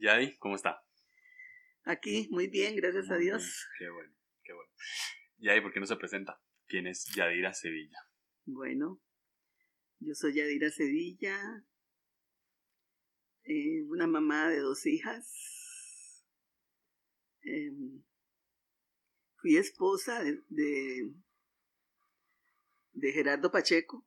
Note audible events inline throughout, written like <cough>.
Yadi, ¿cómo está? Aquí, muy bien, gracias a Dios. Qué bueno, qué bueno. Yadi, ¿por qué no se presenta? ¿Quién es Yadira Sevilla? Bueno, yo soy Yadira Sevilla, eh, una mamá de dos hijas. Em, fui esposa de, de, Gerardo Pacheco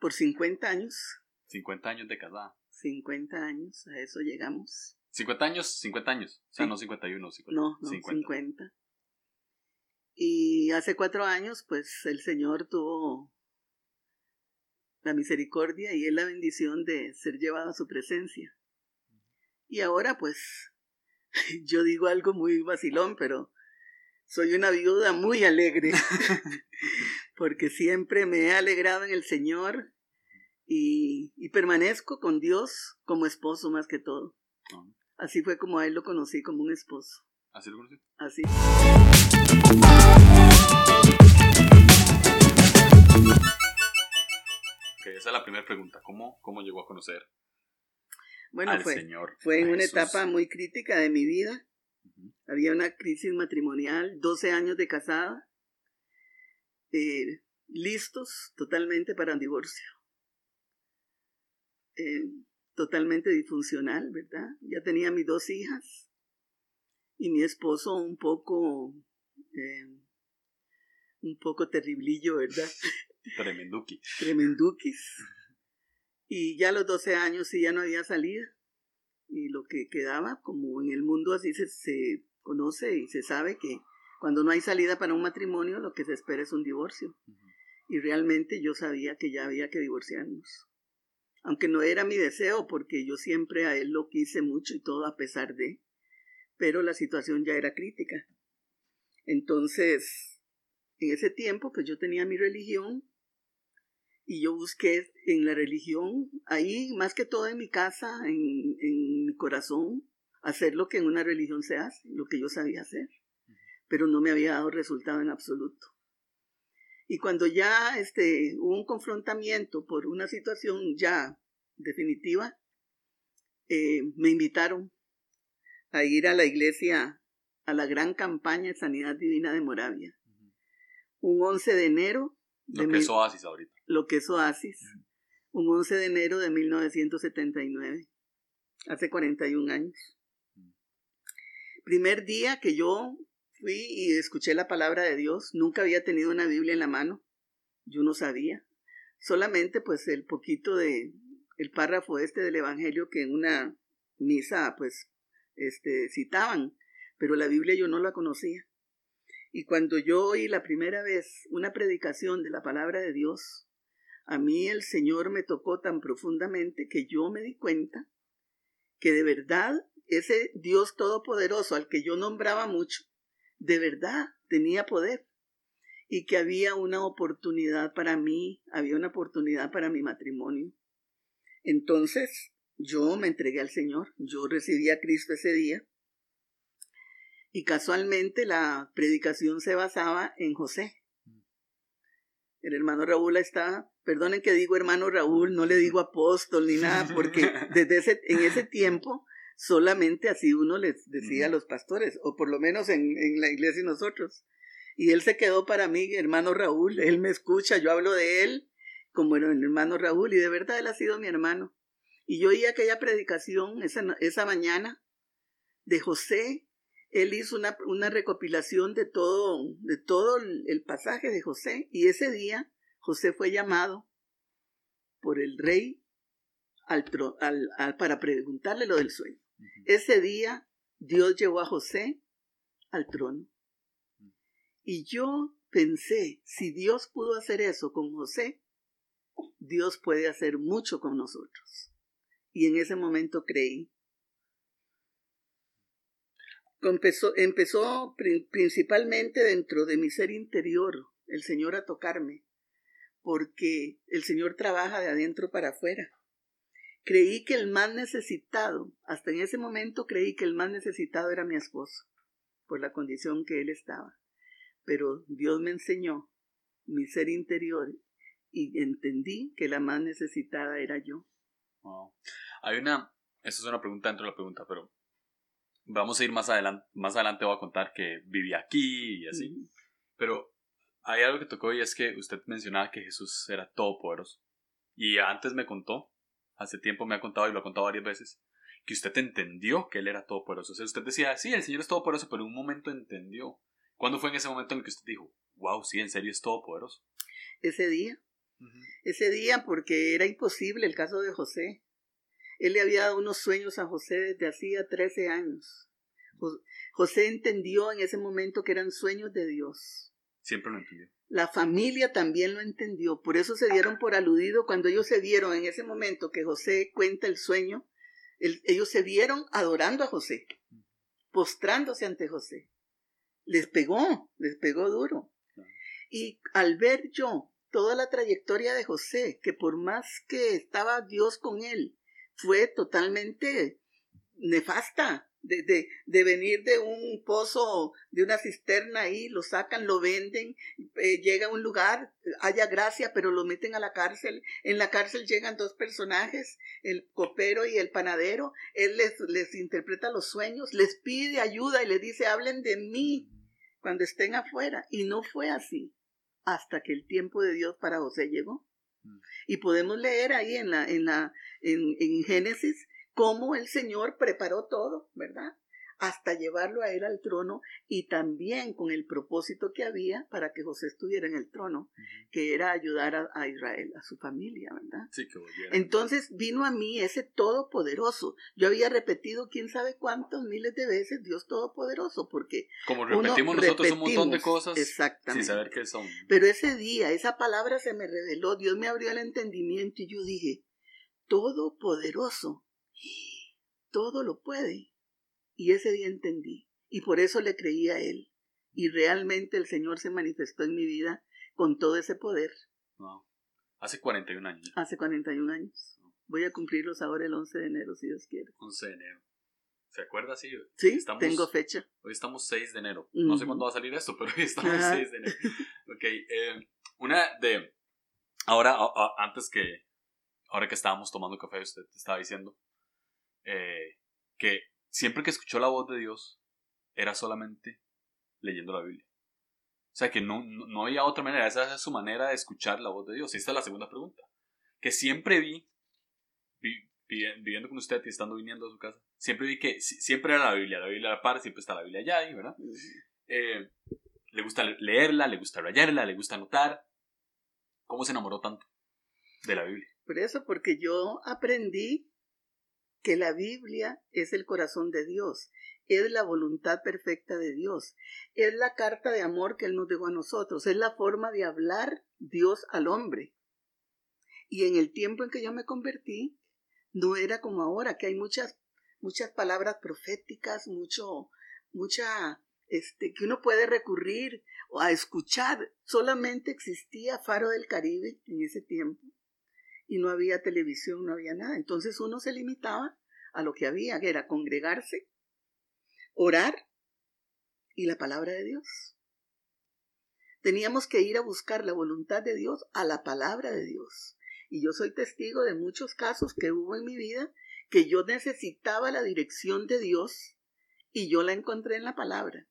por 50 años. 50 años de casada. 50 años, a eso llegamos. 50 años, 50 años, o sea, no 51, 50. No, no, 50. Y hace cuatro años, pues el Señor tuvo la misericordia y es la bendición de ser llevado a su presencia. Y ahora, pues, <laughs> yo digo algo muy vacilón, pero soy una viuda muy alegre, <laughs> <laughs> porque siempre me he alegrado en el Señor y, permanezco con Dios como esposo más que todo. Ah. Así fue como a él lo conocí como un esposo. ¿Así lo conocí? Así. esa es la primera pregunta. ¿Cómo, cómo llegó a conocer bueno, al fue, Señor? Fue en una etapa muy crítica de mi vida. Había una crisis matrimonial, 12 años de casada, eh, listos totalmente para un divorcio. Eh, totalmente disfuncional, ¿verdad? Ya tenía mis dos hijas y mi esposo un poco, eh, un poco terriblillo, ¿verdad? <laughs> Tremenduki. Tremendukis. Y ya a los 12 años sí ya no había salida. Y lo que quedaba, como en el mundo así se, se conoce y se sabe que cuando no hay salida para un matrimonio, lo que se espera es un divorcio. Y realmente yo sabía que ya había que divorciarnos. Aunque no era mi deseo, porque yo siempre a él lo quise mucho y todo a pesar de, pero la situación ya era crítica. Entonces, en ese tiempo, pues yo tenía mi religión y yo busqué en la religión, ahí más que todo en mi casa, en, en mi corazón, hacer lo que en una religión se hace, lo que yo sabía hacer, pero no me había dado resultado en absoluto. Y cuando ya este, hubo un confrontamiento por una situación ya definitiva, eh, me invitaron a ir a la iglesia, a la gran campaña de Sanidad Divina de Moravia. Un 11 de enero. De lo que es Oasis ahorita. Lo que es Oasis. Un 11 de enero de 1979. Hace 41 años. Primer día que yo fui y escuché la palabra de Dios. Nunca había tenido una Biblia en la mano. Yo no sabía. Solamente pues el poquito de el párrafo este del evangelio que en una misa pues este citaban, pero la Biblia yo no la conocía. Y cuando yo oí la primera vez una predicación de la palabra de Dios, a mí el Señor me tocó tan profundamente que yo me di cuenta que de verdad ese Dios todopoderoso al que yo nombraba mucho, de verdad tenía poder y que había una oportunidad para mí, había una oportunidad para mi matrimonio. Entonces yo me entregué al Señor, yo recibí a Cristo ese día y casualmente la predicación se basaba en José. El hermano Raúl está, perdonen que digo hermano Raúl, no le digo apóstol ni nada, porque <laughs> desde ese, en ese tiempo solamente así uno les decía a los pastores, o por lo menos en, en la iglesia y nosotros. Y él se quedó para mí, hermano Raúl, él me escucha, yo hablo de él como el hermano Raúl, y de verdad él ha sido mi hermano. Y yo oí aquella predicación esa, esa mañana de José, él hizo una, una, recopilación de todo, de todo el pasaje de José, y ese día José fue llamado por el rey al, al, para preguntarle lo del sueño. Ese día Dios llevó a José al trono. Y yo pensé, si Dios pudo hacer eso con José, Dios puede hacer mucho con nosotros. Y en ese momento creí. Empezó, empezó principalmente dentro de mi ser interior el Señor a tocarme, porque el Señor trabaja de adentro para afuera. Creí que el más necesitado, hasta en ese momento creí que el más necesitado era mi esposo, por la condición que él estaba. Pero Dios me enseñó mi ser interior y entendí que la más necesitada era yo. Hay una, Esa es una pregunta dentro de la pregunta, pero vamos a ir más adelante. Más adelante voy a contar que vivía aquí y así. Pero hay algo que tocó y es que usted mencionaba que Jesús era todopoderoso. Y antes me contó, hace tiempo me ha contado y lo ha contado varias veces, que usted entendió que Él era todopoderoso. O sea, usted decía, sí, el Señor es todopoderoso, pero en un momento entendió. ¿Cuándo fue en ese momento en el que usted dijo, wow, sí, en serio es todopoderoso? Ese día, ese día porque era imposible el caso de José. Él le había dado unos sueños a José desde hacía 13 años. Jo- José entendió en ese momento que eran sueños de Dios. Siempre lo entendió. La familia también lo entendió, por eso se dieron por aludido cuando ellos se vieron en ese momento que José cuenta el sueño, el- ellos se vieron adorando a José, postrándose ante José. Les pegó, les pegó duro. Y al ver yo toda la trayectoria de José, que por más que estaba Dios con él, fue totalmente nefasta. De, de, de venir de un pozo, de una cisterna ahí, lo sacan, lo venden, eh, llega a un lugar, haya gracia, pero lo meten a la cárcel. En la cárcel llegan dos personajes, el copero y el panadero. Él les, les interpreta los sueños, les pide ayuda y les dice, hablen de mí cuando estén afuera. Y no fue así hasta que el tiempo de Dios para José llegó. Mm. Y podemos leer ahí en, la, en, la, en, en Génesis cómo el Señor preparó todo, ¿verdad? Hasta llevarlo a él al trono y también con el propósito que había para que José estuviera en el trono, que era ayudar a, a Israel, a su familia, ¿verdad? Sí, que volviera. Entonces vino a mí ese todopoderoso. Yo había repetido quién sabe cuántos miles de veces Dios todopoderoso, porque Como uno repetimos nosotros un montón de cosas Exactamente. sin saber qué son. Pero ese día, esa palabra se me reveló, Dios me abrió el entendimiento y yo dije, todopoderoso, todo lo puede. Y ese día entendí, y por eso le creí a Él. Y realmente el Señor se manifestó en mi vida con todo ese poder No. Hace 41 años, hace 41 años. Voy a cumplirlos ahora el 11 de enero, si Dios quiere. 11 de enero. ¿Se acuerda? Sí. Sí, Estamos- tengo fecha. Hoy estamos 6 de enero. No sé cuándo va a salir esto, pero hoy estamos Ajá. 6 de enero. Ok. eh, una de. Ahora, a- a- antes que. Ahora que estábamos tomando café, usted estaba diciendo eh, que siempre que escuchó la voz de Dios era solamente leyendo la Biblia. O sea que no, no, no había otra manera. Esa es su manera de escuchar la voz de Dios. Y esta es la segunda pregunta. Que siempre vi, vi- vi- viviendo con usted y estando viniendo a su casa, siempre vi que si- siempre era la Biblia. La Biblia a la par, siempre está la Biblia allá, ¿verdad? Eh, le gusta leerla, le gusta rayarla, le gusta anotar. ¿Cómo se enamoró tanto de la Biblia? Por eso, porque yo aprendí que la Biblia es el corazón de Dios, es la voluntad perfecta de Dios, es la carta de amor que Él nos dejó a nosotros, es la forma de hablar Dios al hombre. Y en el tiempo en que yo me convertí, no era como ahora, que hay muchas, muchas palabras proféticas, mucho, mucha, este, que uno puede recurrir o a escuchar. Solamente existía Faro del Caribe en ese tiempo y no había televisión, no había nada. Entonces uno se limitaba a lo que había, que era congregarse, orar y la palabra de Dios. Teníamos que ir a buscar la voluntad de Dios a la palabra de Dios. Y yo soy testigo de muchos casos que hubo en mi vida que yo necesitaba la dirección de Dios y yo la encontré en la palabra.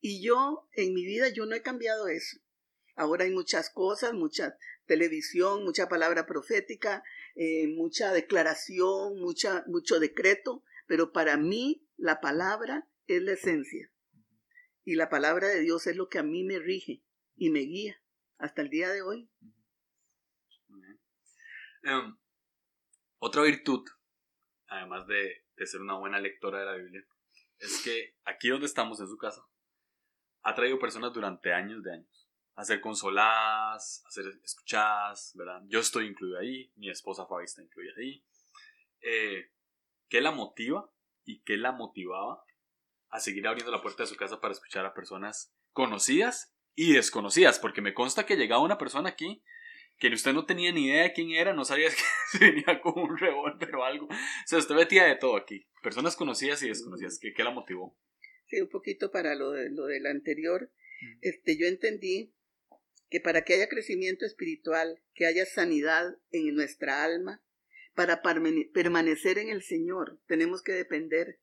Y yo, en mi vida, yo no he cambiado eso. Ahora hay muchas cosas, mucha televisión, mucha palabra profética, eh, mucha declaración, mucha, mucho decreto, pero para mí la palabra es la esencia. Y la palabra de Dios es lo que a mí me rige y me guía hasta el día de hoy. Em, otra virtud, además de, de ser una buena lectora de la Biblia, es que aquí donde estamos, en su casa, ha traído personas durante años de años a ser consoladas, a ser escuchadas, ¿verdad? Yo estoy incluido ahí, mi esposa Fabi está incluida ahí. Eh, ¿Qué la motiva y qué la motivaba a seguir abriendo la puerta de su casa para escuchar a personas conocidas y desconocidas? Porque me consta que llegaba una persona aquí que usted no tenía ni idea de quién era, no sabía <laughs> si venía con un revólver o algo. O sea, usted metía de todo aquí. Personas conocidas y desconocidas. ¿Qué, qué la motivó? Sí, un poquito para lo, de, lo del anterior. Este, yo entendí que para que haya crecimiento espiritual, que haya sanidad en nuestra alma, Para permanecer en el Señor tenemos que depender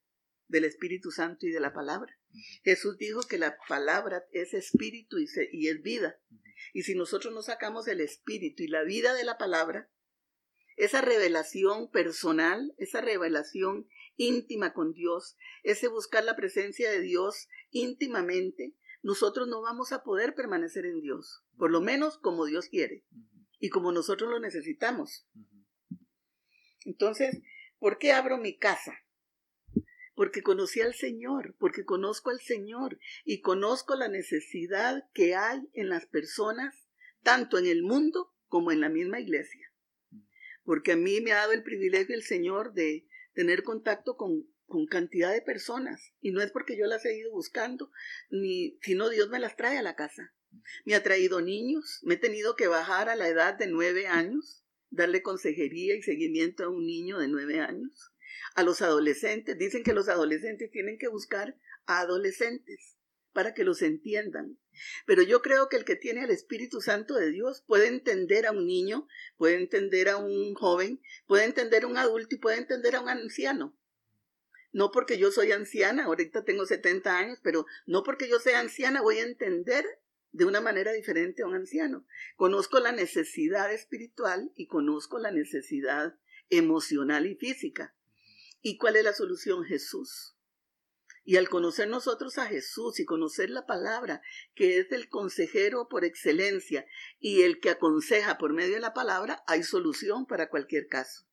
del Espíritu Santo y de la palabra. Jesús dijo que la palabra es espíritu y, y es vida. Y si nosotros no sacamos el espíritu y la vida de la palabra, esa revelación personal, esa revelación íntima con Dios, ese buscar la presencia de Dios íntimamente, nosotros no vamos a poder permanecer en Dios, por lo menos como Dios quiere y como nosotros lo necesitamos. Entonces, ¿por qué abro mi casa? Porque conocí al Señor, porque conozco al Señor y conozco la necesidad que hay en las personas, tanto en el mundo como en la misma iglesia. Porque a mí me ha dado el privilegio el Señor de tener contacto con, con cantidad de personas. Y no es porque yo las he ido buscando, ni sino Dios me las trae a la casa. Me ha traído niños, me he tenido que bajar a la edad de nueve años, darle consejería y seguimiento a un niño de nueve años. A los adolescentes, dicen que los adolescentes tienen que buscar a adolescentes para que los entiendan. Pero yo creo que el que tiene el Espíritu Santo de Dios puede entender a un niño, puede entender a un joven, puede entender a un adulto y puede entender a un anciano. No porque yo soy anciana, ahorita tengo 70 años, pero no porque yo sea anciana voy a entender de una manera diferente a un anciano. Conozco la necesidad espiritual y conozco la necesidad emocional y física. ¿Y cuál es la solución? Jesús. Y al conocer nosotros a Jesús y conocer la palabra, que es el consejero por excelencia y el que aconseja por medio de la palabra, hay solución para cualquier caso.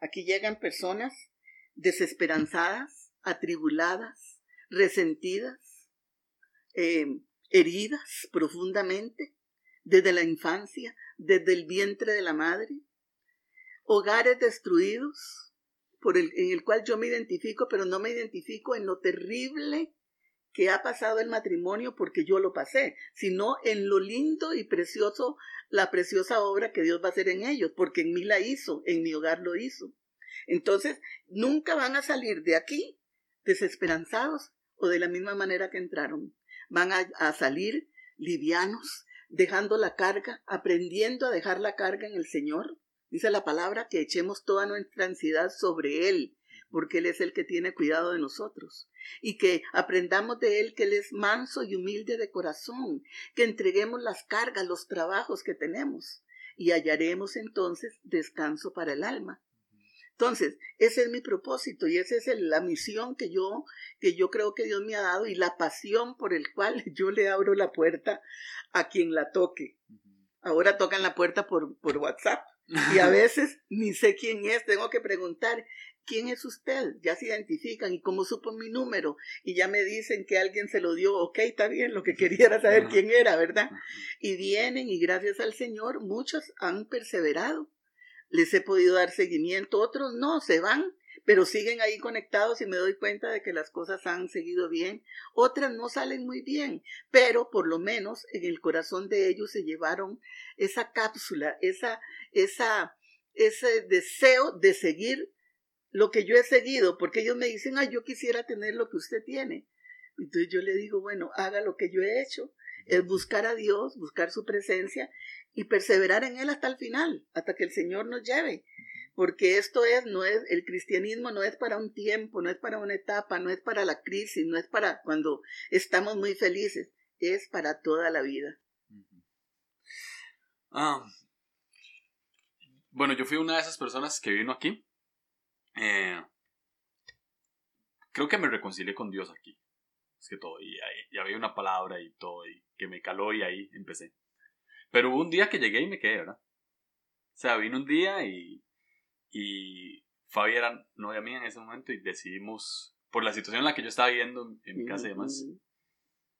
Aquí llegan personas desesperanzadas, atribuladas, resentidas, eh, heridas profundamente desde la infancia, desde el vientre de la madre, hogares destruidos, en el cual yo me identifico, pero no me identifico en lo terrible que ha pasado el matrimonio porque yo lo pasé, sino en lo lindo y precioso, la preciosa obra que Dios va a hacer en ellos, porque en mí la hizo, en mi hogar lo hizo. Entonces, nunca van a salir de aquí desesperanzados o de la misma manera que entraron. Van a, salir livianos, dejando la carga, aprendiendo a dejar la carga en el Señor, Dice la palabra que echemos toda nuestra ansiedad sobre Él, porque Él es el que tiene cuidado de nosotros. Y que aprendamos de Él que Él es manso y humilde de corazón, que entreguemos las cargas, los trabajos que tenemos, y hallaremos entonces descanso para el alma. Entonces, ese es mi propósito y esa es la misión que yo, que yo creo que Dios me ha dado y la pasión por el cual <laughs> yo le abro la puerta a quien la toque. Ahora tocan la puerta por, por WhatsApp y a <laughs> veces ni sé quién es, tengo que preguntar, ¿quién es usted? Ya se identifican y como supo mi número y ya me dicen que alguien se lo dio, ok, está bien, lo que quería era saber quién era, ¿verdad? Y vienen y gracias al Señor muchos han perseverado. Les he podido dar seguimiento, otros no, se van pero siguen ahí conectados y me doy cuenta de que las cosas han seguido bien. Otras no salen muy bien, pero por lo menos en el corazón de ellos se llevaron esa cápsula, esa, esa, ese deseo de seguir lo que yo he seguido, porque ellos me dicen, ay, yo quisiera tener lo que usted tiene. Entonces yo le digo, bueno, haga lo que yo he hecho, es buscar a Dios, buscar su presencia y perseverar en Él hasta el final, hasta que el Señor nos lleve porque esto es, no es, el cristianismo no es para un tiempo, no es para una etapa, no es para la crisis, no es para cuando estamos muy felices, es para toda la vida. Ah, bueno, yo fui una de esas personas que vino aquí. Eh, creo que me reconcilié con Dios aquí. Es que todo, y, y había una palabra y todo, y que me caló y ahí empecé. Pero hubo un día que llegué y me quedé, ¿verdad? O sea, vino un día y y Fabi era novia mía en ese momento y decidimos, por la situación en la que yo estaba viviendo en mi casa y demás,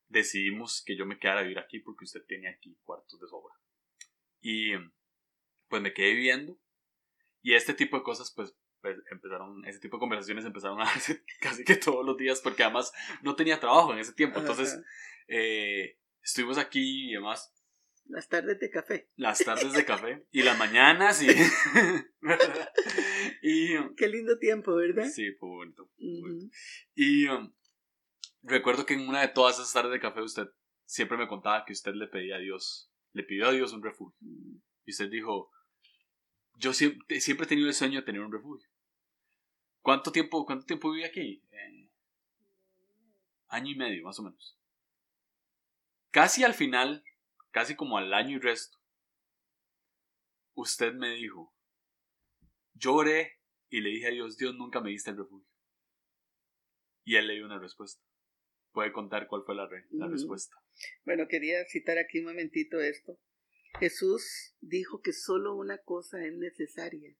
decidimos que yo me quedara a vivir aquí porque usted tenía aquí cuartos de sobra. Y pues me quedé viviendo y este tipo de cosas pues, pues empezaron, ese tipo de conversaciones empezaron a darse <laughs> casi que todos los días porque además no tenía trabajo en ese tiempo. Entonces eh, estuvimos aquí y demás las tardes de café. Las tardes de café. Y las mañanas <laughs> y... y Qué lindo tiempo, ¿verdad? Sí, fue bonito. Y um, recuerdo que en una de todas esas tardes de café usted siempre me contaba que usted le pedía a Dios, le pidió a Dios un refugio. Y usted dijo, yo siempre, siempre he tenido el sueño de tener un refugio. ¿Cuánto tiempo, cuánto tiempo viví aquí? Eh, año y medio, más o menos. Casi al final, casi como al año y resto, usted me dijo, lloré y le dije a Dios, Dios nunca me diste el refugio. Y él le dio una respuesta. Puede contar cuál fue la, la respuesta. Bueno, quería citar aquí un momentito esto. Jesús dijo que solo una cosa es necesaria.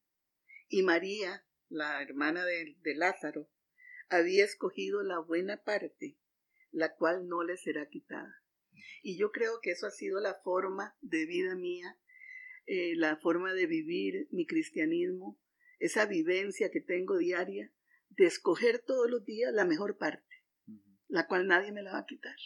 Y María, la hermana de, de Lázaro, había escogido la buena parte, la cual no le será quitada. Y yo creo que eso ha sido la forma de vida mía, eh, la forma de vivir mi cristianismo, esa vivencia que tengo diaria de escoger todos los días la mejor parte, la cual nadie me la va a quitar.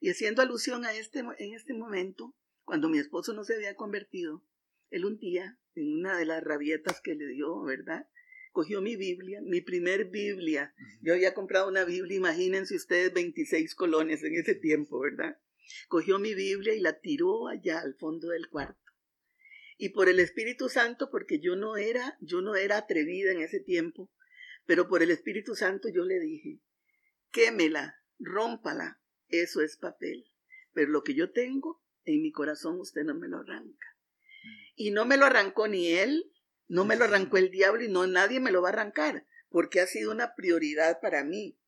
Y haciendo alusión a este, en este momento, cuando mi esposo no se había convertido, él un día, en una de las rabietas que le dio, ¿verdad? Cogió mi Biblia, mi primer Biblia. Yo había comprado una Biblia, imagínense ustedes, 26 colones en ese tiempo, ¿verdad? Cogió mi Biblia y la tiró allá al fondo del cuarto. Y por el Espíritu Santo, porque yo no era, yo no era atrevida en ese tiempo, pero por el Espíritu Santo yo le dije, quémela, rómpala, eso es papel. Pero lo que yo tengo en mi corazón usted no me lo arranca. Y no me lo arrancó ni él, no me lo arrancó el diablo y no nadie me lo va a arrancar, porque ha sido una prioridad para mí.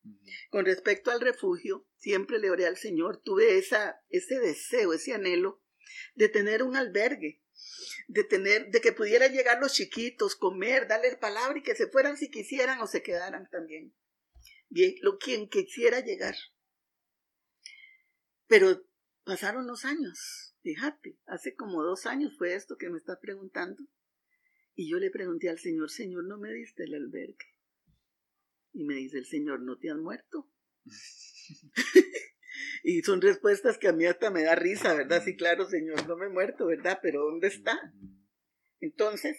Con respecto al refugio, siempre le oré al Señor, tuve esa, ese deseo, ese anhelo de tener un albergue, de tener, de que pudieran llegar los chiquitos, comer, darles palabra y que se fueran si quisieran o se quedaran también. Bien, lo quien quisiera llegar. Pero pasaron los años, fíjate, hace como dos años fue esto que me estás preguntando. Y yo le pregunté al Señor, Señor, ¿no me diste el albergue? Y me dice el Señor, ¿no te has muerto? <laughs> y son respuestas que a mí hasta me da risa, ¿verdad? Sí, claro, Señor, no me he muerto, ¿verdad? Pero ¿dónde está? Entonces,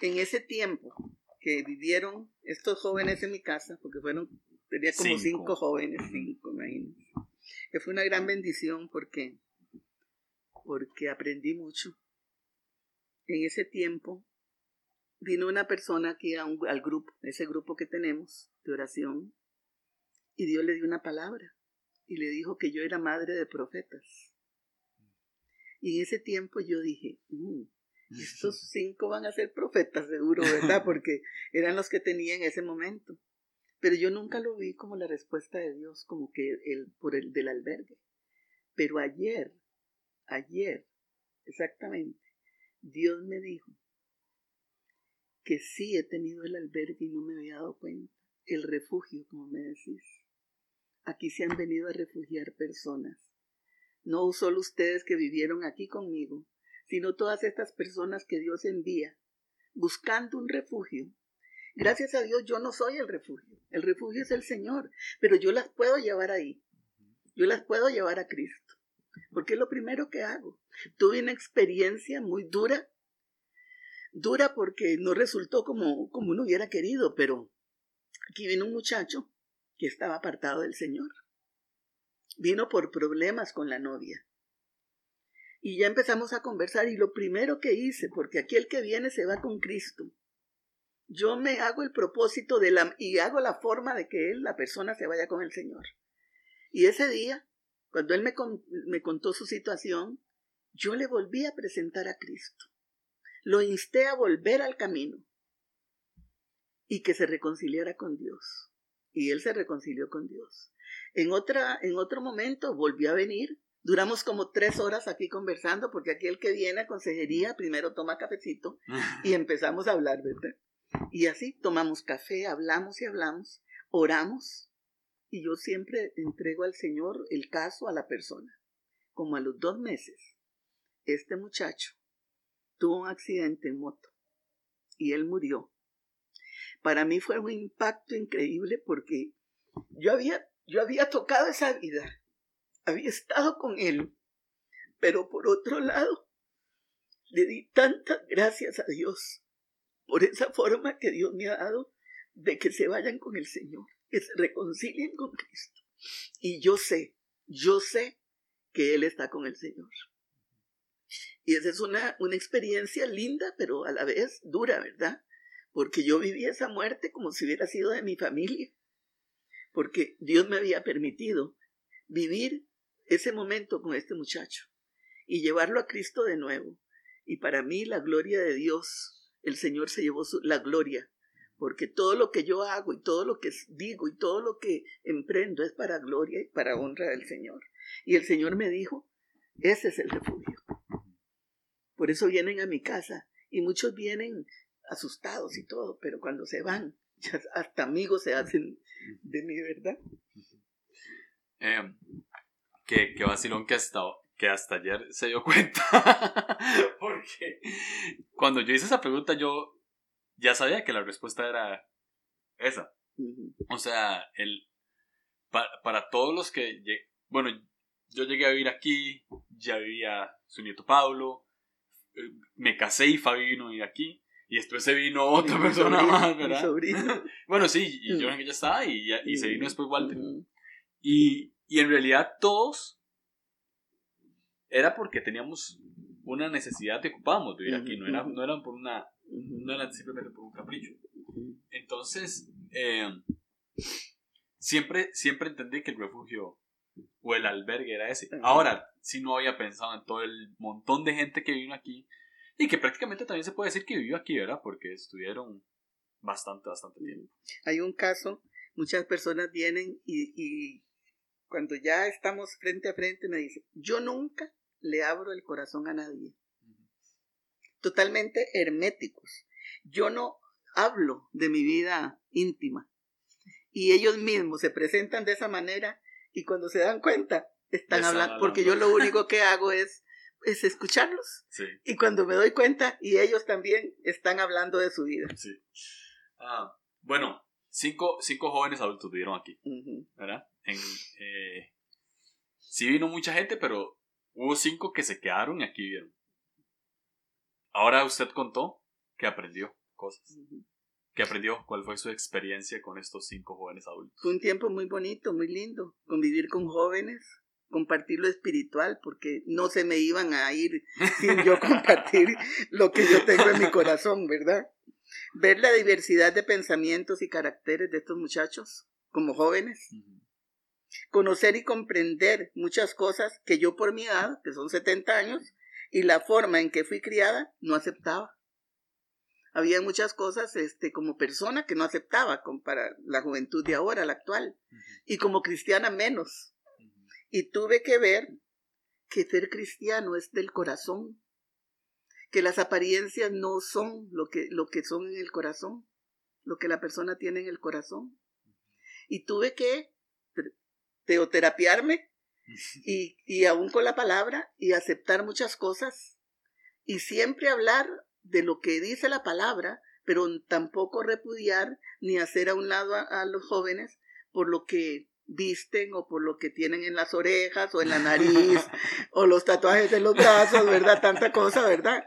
en ese tiempo que vivieron estos jóvenes en mi casa, porque fueron, tenía como cinco, jóvenes, cinco, imagínense, que fue una gran bendición porque, porque aprendí mucho en ese tiempo vino una persona aquí al grupo, ese grupo que tenemos de oración, y Dios le dio una palabra y le dijo que yo era madre de profetas. Y en ese tiempo yo dije, mm, <laughs> estos cinco van a ser profetas seguro, ¿verdad? <laughs> Porque eran los que tenía en ese momento. Pero yo nunca lo vi como la respuesta de Dios, como que el, por el del albergue. Pero ayer, ayer, exactamente, Dios me dijo que sí he tenido el albergue y no me había dado cuenta, el refugio, como me decís. Aquí se han venido a refugiar personas. No solo ustedes que vivieron aquí conmigo, sino todas estas personas que Dios envía buscando un refugio. Gracias a Dios yo no soy el refugio. El refugio es el Señor, pero yo las puedo llevar ahí. Yo las puedo llevar a Cristo porque es lo primero que hago. Tuve una experiencia muy dura, dura porque no resultó como, como uno hubiera querido, pero aquí vino un muchacho que estaba apartado del Señor. Vino por problemas con la novia. Y ya empezamos a conversar y lo primero que hice, porque aquí el que viene se va con Cristo, yo me hago el propósito de la y hago la forma de que él, la persona, se vaya con el Señor. Y ese día cuando él me, me contó su situación, yo le volví a presentar a Cristo. Lo insté a volver al camino y que se reconciliara con Dios. Y él se reconcilió con Dios. En, otra, en otro momento volvió a venir. Duramos como tres horas aquí conversando, porque aquí el que viene a consejería primero toma cafecito y <laughs> empezamos a hablar, ¿verdad? Y así tomamos café, hablamos y hablamos, oramos y yo siempre entrego al Señor el caso a la persona. Como a los dos meses, este muchacho tuvo un accidente en moto y él murió. Para mí fue un impacto increíble porque yo había, yo había tocado esa vida, había estado con él, pero por otro lado, le di tantas gracias a Dios por esa forma que Dios me ha dado de que se vayan con el Señor se reconcilien con Cristo. Y yo sé, yo sé que Él está con el Señor. Y esa es una, una experiencia linda, pero a la vez dura, ¿verdad? Porque yo viví esa muerte como si hubiera sido de mi familia. Porque Dios me había permitido vivir ese momento con este muchacho y llevarlo a Cristo de nuevo. Y para mí la gloria de Dios, el Señor se llevó la gloria, porque todo lo que yo hago y todo lo que digo y todo lo que emprendo es para gloria y para honra del Señor. Y el Señor me dijo, ese es el refugio. Por eso vienen a mi casa y muchos vienen asustados y todo, pero cuando se van, <laughs> hasta amigos se hacen de mi verdad. Eh, que, que vacilón que hasta, que hasta ayer se dio cuenta. <laughs> Porque cuando yo hice esa pregunta, yo ya sabía que la respuesta era esa. O sea, el, para, todos los que. Bueno, yo llegué a vivir aquí, ya vivía su nieto Pablo, eh, me casé y Fabi vino a vivir aquí. Y después se vino otra persona más, ¿verdad? <laughs> bueno, sí, y yo que ya estaba y, y se vino después Walter. Y, y en realidad todos era porque teníamos una necesidad que ocupábamos vivir aquí, no era, no era por una, no era simplemente por un capricho. Entonces, eh, siempre, siempre entendí que el refugio o el albergue era ese. Ahora, si no había pensado en todo el montón de gente que vino aquí y que prácticamente también se puede decir que vivió aquí, ¿verdad? Porque estuvieron bastante, bastante tiempo. Hay un caso, muchas personas vienen y cuando ya estamos frente a frente, me dice, yo nunca le abro el corazón a nadie. Totalmente herméticos. Yo no hablo de mi vida íntima. Y ellos mismos se presentan de esa manera y cuando se dan cuenta, están, hablando, porque yo lo único que hago es, es escucharlos. Y cuando me doy cuenta, y ellos también están hablando de su vida. Sí. Ah, bueno, cinco, cinco jóvenes adultos vivieron aquí, ¿verdad? En, eh, sí vino mucha gente, pero hubo cinco que se quedaron y aquí vivieron. Ahora usted contó que aprendió cosas. ¿Qué aprendió? ¿Cuál fue su experiencia con estos cinco jóvenes adultos? Fue un tiempo muy bonito, muy lindo. Convivir con jóvenes, compartir lo espiritual, porque no se me iban a ir sin yo <laughs> compartir lo que yo tengo en mi corazón, ¿verdad? Ver la diversidad de pensamientos y caracteres de estos muchachos como jóvenes conocer y comprender muchas cosas que yo por mi edad, que son 70 años, y la forma en que fui criada, no aceptaba. Había muchas cosas este, como persona que no aceptaba para la juventud de ahora, la actual, y como cristiana menos. Y tuve que ver que ser cristiano es del corazón, que las apariencias no son lo que, lo que son en el corazón, lo que la persona tiene en el corazón. Y tuve que teoterapiarme y, y aún con la palabra y aceptar muchas cosas y siempre hablar de lo que dice la palabra, pero tampoco repudiar ni hacer a un lado a los jóvenes por lo que visten o por lo que tienen en las orejas o en la nariz <laughs> o los tatuajes de los brazos, ¿verdad? Tanta cosa, ¿verdad?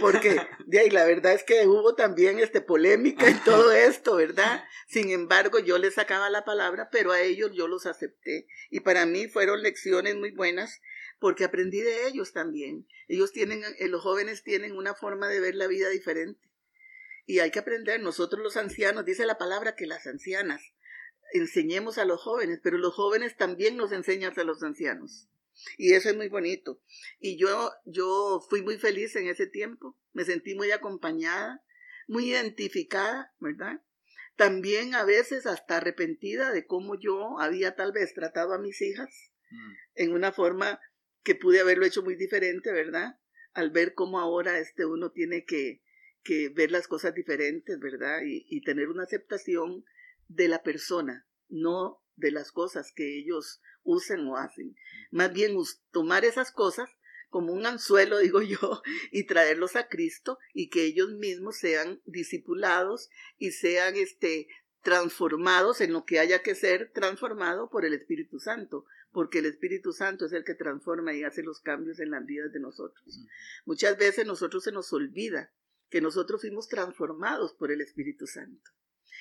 Porque de ahí la verdad es que hubo también este polémica y todo esto, ¿verdad? Sin embargo, yo les sacaba la palabra, pero a ellos yo los acepté y para mí fueron lecciones muy buenas porque aprendí de ellos también. Ellos tienen eh, los jóvenes tienen una forma de ver la vida diferente. Y hay que aprender, nosotros los ancianos, dice la palabra que las ancianas enseñemos a los jóvenes, pero los jóvenes también nos enseñan a los ancianos. Y eso es muy bonito. Y yo, yo fui muy feliz en ese tiempo, me sentí muy acompañada, muy identificada, ¿verdad? También a veces hasta arrepentida de cómo yo había tal vez tratado a mis hijas mm. en una forma que pude haberlo hecho muy diferente, ¿verdad? Al ver cómo ahora este uno tiene que, que ver las cosas diferentes, ¿verdad? Y, y tener una aceptación de la persona, no de las cosas que ellos usen o hacen. Más bien tomar esas cosas como un anzuelo, <laughs> digo yo, y traerlos a Cristo y que ellos mismos sean discipulados y sean este transformados en lo que haya que ser transformado por el Espíritu Santo, porque el Espíritu Santo es el que transforma y hace los cambios en las vidas de nosotros. Muchas veces nosotros se nos olvida que nosotros fuimos transformados por el Espíritu Santo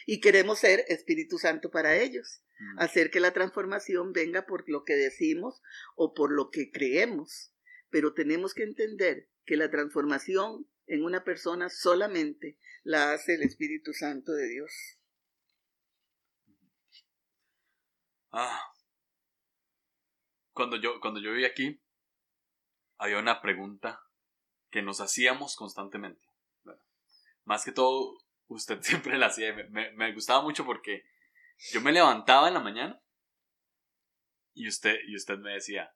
y queremos ser Espíritu Santo para ellos, mm. hacer que la transformación venga por lo que decimos o por lo que creemos. pero tenemos que entender que la transformación en una persona solamente la hace el Espíritu Santo de Dios. Ah. Cuando yo, cuando yo vivía aquí, había una pregunta que nos hacíamos constantemente. Más que todo, usted <laughs> siempre la hacía. Me, me, gustaba mucho porque yo me levantaba en la mañana y usted, y usted me decía,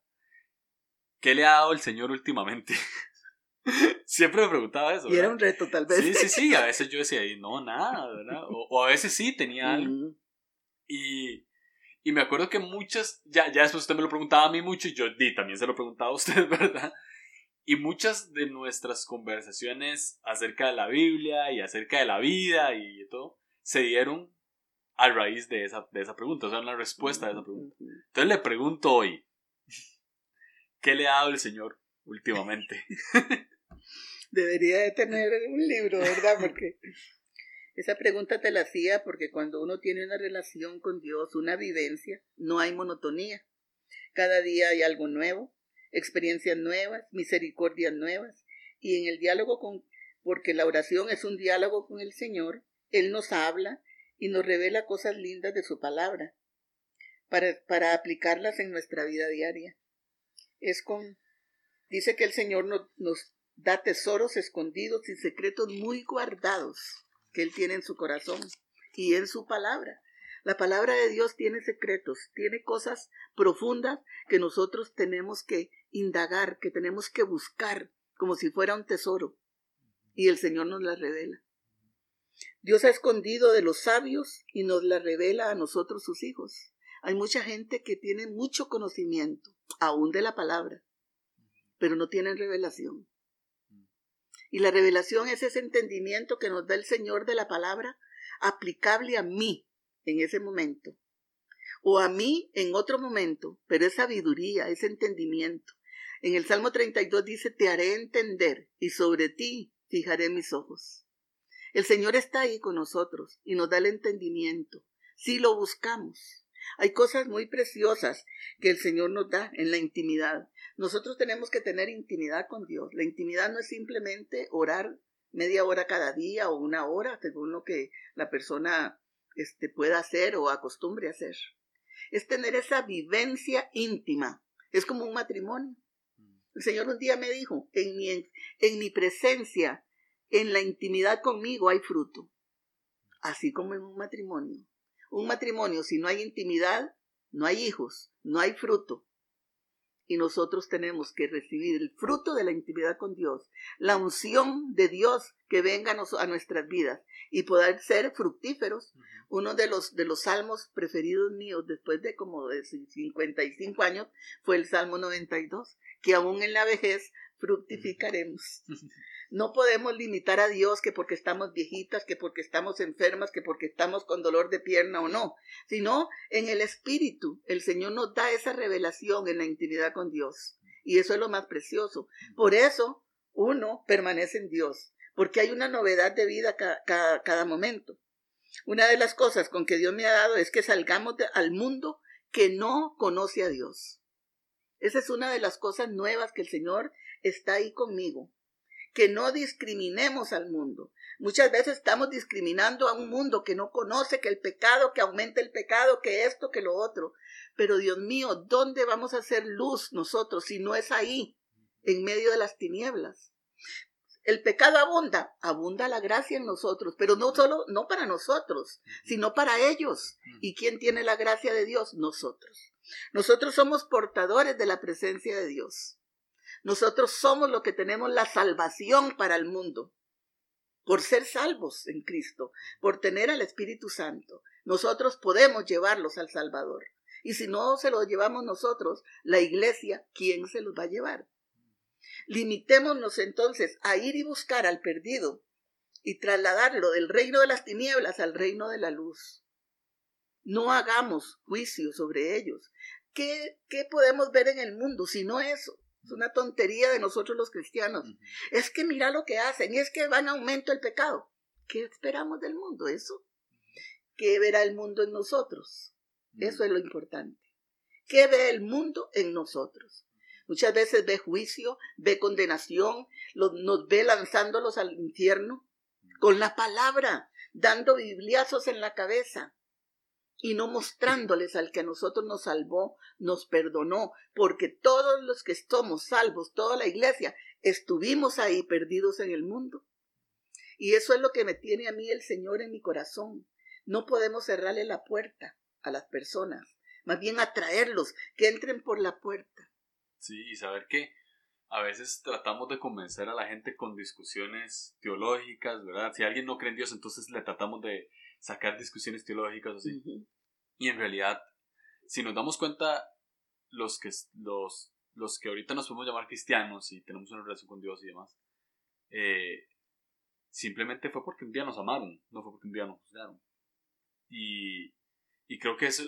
¿qué le ha dado el Señor últimamente? <laughs> Siempre me preguntaba eso. Y era un reto, tal vez. Sí, sí, sí. A <laughs> veces yo decía, no, nada, ¿verdad? O, a veces sí tenía algo. Y, y me acuerdo que muchas, ya, ya después usted me lo preguntaba a mí mucho y yo y también se lo preguntaba a usted, ¿verdad? Y muchas de nuestras conversaciones acerca de la Biblia y acerca de la vida y todo se dieron a raíz de esa, de esa pregunta, o sea, una respuesta a esa pregunta. Entonces le pregunto hoy, <laughs> ¿qué le ha dado el Señor últimamente? <laughs> Debería de tener un libro, ¿verdad? Porque esa pregunta te la hacía porque cuando uno tiene una relación con Dios, una vivencia, no hay monotonía. Cada día hay algo nuevo, experiencias nuevas, misericordias nuevas, y en el diálogo con, porque la oración es un diálogo con el Señor, Él nos habla y nos revela cosas lindas de su palabra, para, aplicarlas en nuestra vida diaria. Es con, dice que el Señor nos da tesoros escondidos y secretos muy guardados que Él tiene en su corazón y en su palabra. La palabra de Dios tiene secretos, tiene cosas profundas que nosotros tenemos que indagar, que tenemos que buscar como si fuera un tesoro. Y el Señor nos la revela. Dios ha escondido de los sabios y nos la revela a nosotros sus hijos. Hay mucha gente que tiene mucho conocimiento, aún de la palabra, pero no tienen revelación. Y la revelación es ese entendimiento que nos da el Señor de la palabra aplicable a mí en ese momento. O a mí en otro momento, pero es sabiduría, es entendimiento. En el Salmo 32 dice, te haré entender y sobre ti fijaré mis ojos. El Señor está ahí con nosotros y nos da el entendimiento, si lo buscamos. Hay cosas muy preciosas que el Señor nos da en la intimidad. Nosotros tenemos que tener intimidad con Dios. La intimidad no es simplemente orar media hora cada día o una hora, según lo que la persona este, pueda hacer o acostumbre a hacer. Es tener esa vivencia íntima. Es como un matrimonio. El Señor un día me dijo, en mi, en mi presencia, en la intimidad conmigo hay fruto, así como en un matrimonio. Un matrimonio, si no hay intimidad, no hay hijos, no hay fruto. Y nosotros tenemos que recibir el fruto de la intimidad con Dios, la unción de Dios que venga a nuestras vidas y poder ser fructíferos. Uno de los, de los salmos preferidos míos después de como de 55 años fue el Salmo 92 que aún en la vejez fructificaremos. <laughs> No podemos limitar a Dios que porque estamos viejitas, que porque estamos enfermas, que porque estamos con dolor de pierna o no, sino en el Espíritu. El Señor nos da esa revelación en la intimidad con Dios. Y eso es lo más precioso. Por eso uno permanece en Dios, porque hay una novedad de vida cada, momento. Una de las cosas con que Dios me ha dado es que salgamos al mundo que no conoce a Dios. Esa es una de las cosas nuevas que el Señor está ahí conmigo. Que no discriminemos al mundo. Muchas veces estamos discriminando a un mundo que no conoce que el pecado, que aumenta el pecado, que esto, que lo otro. Pero Dios mío, ¿dónde vamos a hacer luz nosotros si no es ahí, en medio de las tinieblas? El pecado abunda, abunda la gracia en nosotros, pero no solo, no para nosotros, sino para ellos. ¿Y quién tiene la gracia de Dios? Nosotros. Nosotros somos portadores de la presencia de Dios. Nosotros somos los que tenemos la salvación para el mundo. Por ser salvos en Cristo, por tener al Espíritu Santo, nosotros podemos llevarlos al Salvador. Y si no se los llevamos nosotros, la iglesia, ¿quién se los va a llevar? Limitémonos entonces a ir y buscar al perdido y trasladarlo del reino de las tinieblas al reino de la luz. No hagamos juicio sobre ellos. ¿Qué, ¿Qué podemos ver en el mundo si no eso? Es una tontería de nosotros los cristianos. Es que mira lo que hacen, y es que van a aumento el pecado. ¿Qué esperamos del mundo? Eso. ¿Qué verá el mundo en nosotros? Eso es lo importante. ¿Qué ve el mundo en nosotros? Muchas veces ve juicio, ve condenación, nos ve lanzándolos al infierno con la palabra, dando bibliazos en la cabeza y no mostrándoles al que a nosotros nos salvó, nos perdonó, porque todos los que somos salvos, toda la iglesia, estuvimos ahí perdidos en el mundo. Y eso es lo que me tiene a mí el Señor en mi corazón. No podemos cerrarle la puerta a las personas, más bien atraerlos, que entren por la puerta. Sí, y saber que a veces tratamos de convencer a la gente con discusiones teológicas, ¿verdad? Si alguien no cree en Dios, entonces le tratamos de sacar discusiones teológicas así. Y en realidad, si nos damos cuenta, los que, los, los que ahorita nos podemos llamar cristianos y tenemos una relación con Dios y demás, eh, simplemente fue porque un día nos amaron, no fue porque un día nos juzgaron. Y, y creo que eso,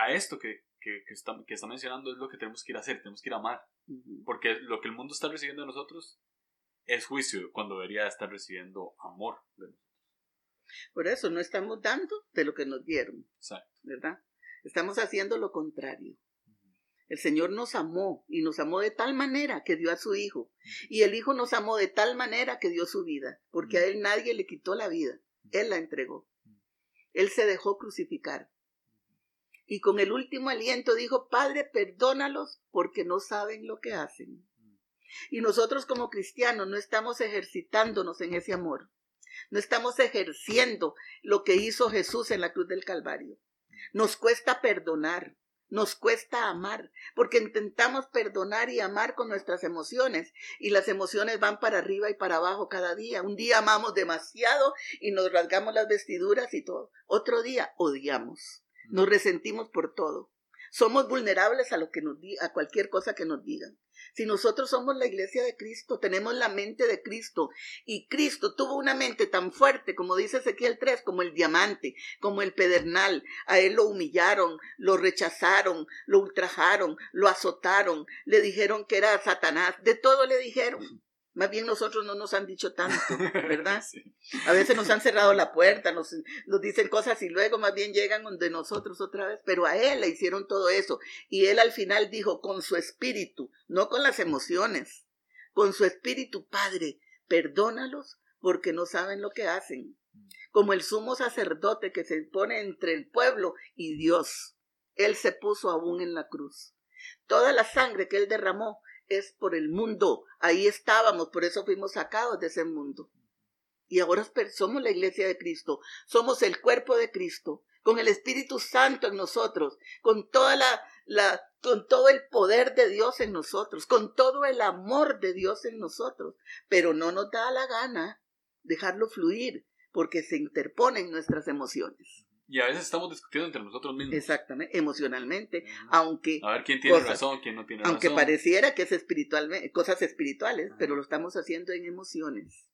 a, esto que, que, que, está, que está mencionando es lo que tenemos que ir a hacer, tenemos que ir a amar. Porque lo que el mundo está recibiendo de nosotros es juicio cuando debería estar recibiendo amor de nosotros. Por eso no estamos dando de lo que nos dieron. ¿Verdad? Estamos haciendo lo contrario. El Señor nos amó y nos amó de tal manera que dio a su Hijo. Y el Hijo nos amó de tal manera que dio su vida, porque a Él nadie le quitó la vida. Él la entregó. Él se dejó crucificar. Y con el último aliento dijo, Padre, perdónalos porque no saben lo que hacen. Y nosotros como cristianos no estamos ejercitándonos en ese amor. No estamos ejerciendo lo que hizo Jesús en la cruz del Calvario. Nos cuesta perdonar, nos cuesta amar, porque intentamos perdonar y amar con nuestras emociones y las emociones van para arriba y para abajo cada día. Un día amamos demasiado y nos rasgamos las vestiduras y todo. Otro día odiamos, nos resentimos por todo. Somos vulnerables a lo que nos a cualquier cosa que nos digan. Si nosotros somos la iglesia de Cristo, tenemos la mente de Cristo y Cristo tuvo una mente tan fuerte, como dice Ezequiel 3, como el diamante, como el pedernal. A él lo humillaron, lo rechazaron, lo ultrajaron, lo azotaron, le dijeron que era Satanás, de todo le dijeron. Más bien nosotros no nos han dicho tanto, <laughs> ¿verdad? A veces nos han cerrado la puerta, nos, nos, dicen cosas y luego más bien llegan donde nosotros otra vez, pero a él le hicieron todo eso. Y él al final dijo, con su espíritu, no con las emociones, con su espíritu, Padre, perdónalos porque no saben lo que hacen. Como el sumo sacerdote que se pone entre el pueblo y Dios. Él se puso aún en la cruz. Toda la sangre que él derramó es por el mundo. Ahí estábamos, por eso fuimos sacados de ese mundo. Y ahora somos la iglesia de Cristo, somos el cuerpo de Cristo, con el Espíritu Santo en nosotros, con toda la, con todo el poder de Dios en nosotros, con todo el amor de Dios en nosotros. Pero no nos da la gana dejarlo fluir, porque se interponen nuestras emociones. Y a veces estamos discutiendo entre nosotros mismos. Exactamente, emocionalmente, aunque... A ver quién tiene razón, quién no tiene aunque razón. Aunque pareciera que es espiritualmente, cosas espirituales, pero lo estamos haciendo en emociones.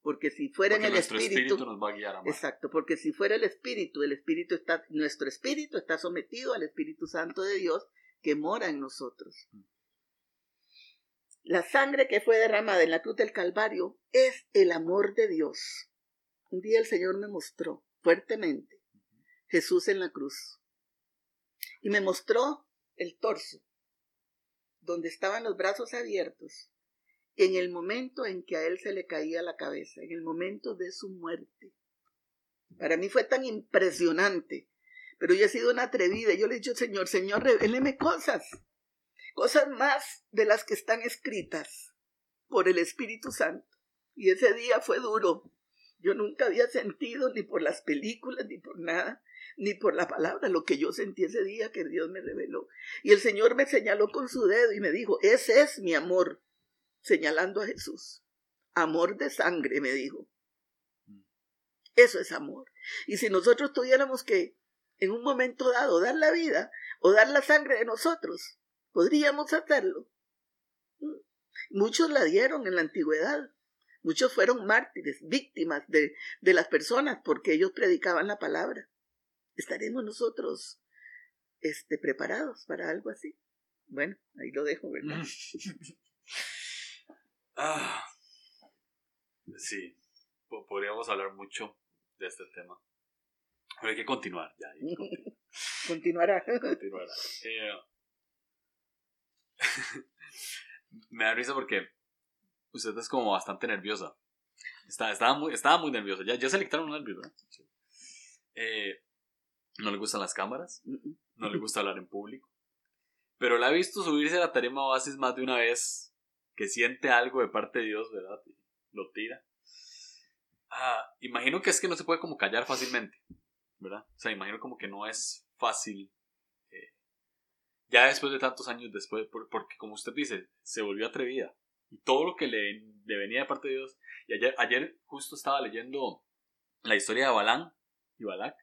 Porque si fuera en el espíritu, espíritu nos va a guiar a Exacto, porque si fuera el espíritu, el espíritu está, nuestro espíritu está sometido al Espíritu Santo de Dios que mora en nosotros. La sangre que fue derramada en la cruz del Calvario es el amor de Dios. Un día el Señor me mostró fuertemente Jesús en la cruz. Y me mostró el torso, donde estaban los brazos abiertos, en el momento en que a él se le caía la cabeza, en el momento de su muerte. Para mí fue tan impresionante, pero yo he sido una atrevida. Yo le he dicho, Señor, Señor, revéleme cosas, cosas más de las que están escritas por el Espíritu Santo. Y ese día fue duro. Yo nunca había sentido ni por las películas ni por nada ni por la palabra, lo que yo sentí ese día que Dios me reveló. Y el Señor me señaló con su dedo y me dijo, ese es mi amor, señalando a Jesús. Amor de sangre, me dijo. Eso es amor. Y si nosotros tuviéramos que, en un momento dado, dar la vida o dar la sangre de nosotros, podríamos hacerlo. Muchos la dieron en la antigüedad. Muchos fueron mártires, víctimas de, de las personas porque ellos predicaban la palabra. ¿Estaremos nosotros este, preparados para algo así? Bueno, ahí lo dejo, ¿verdad? <laughs> ah, sí, podríamos hablar mucho de este tema. Pero hay que continuar ya. <laughs> Continuará. Continuará. Eh, <laughs> me da risa porque usted es como bastante nerviosa. Está, estaba, muy, estaba muy nerviosa. Ya, ya se le quitaron los nervios, ¿verdad? Eh, no le gustan las cámaras. No le <laughs> gusta hablar en público. Pero la ha visto subirse a la tarima Oasis más de una vez que siente algo de parte de Dios, ¿verdad? Y lo tira. Ah, imagino que es que no se puede como callar fácilmente, ¿verdad? O sea, imagino como que no es fácil. Eh, ya después de tantos años después, porque como usted dice, se volvió atrevida. Y todo lo que le, venía de parte de Dios. Y ayer, ayer justo estaba leyendo la historia de Balán y Balak.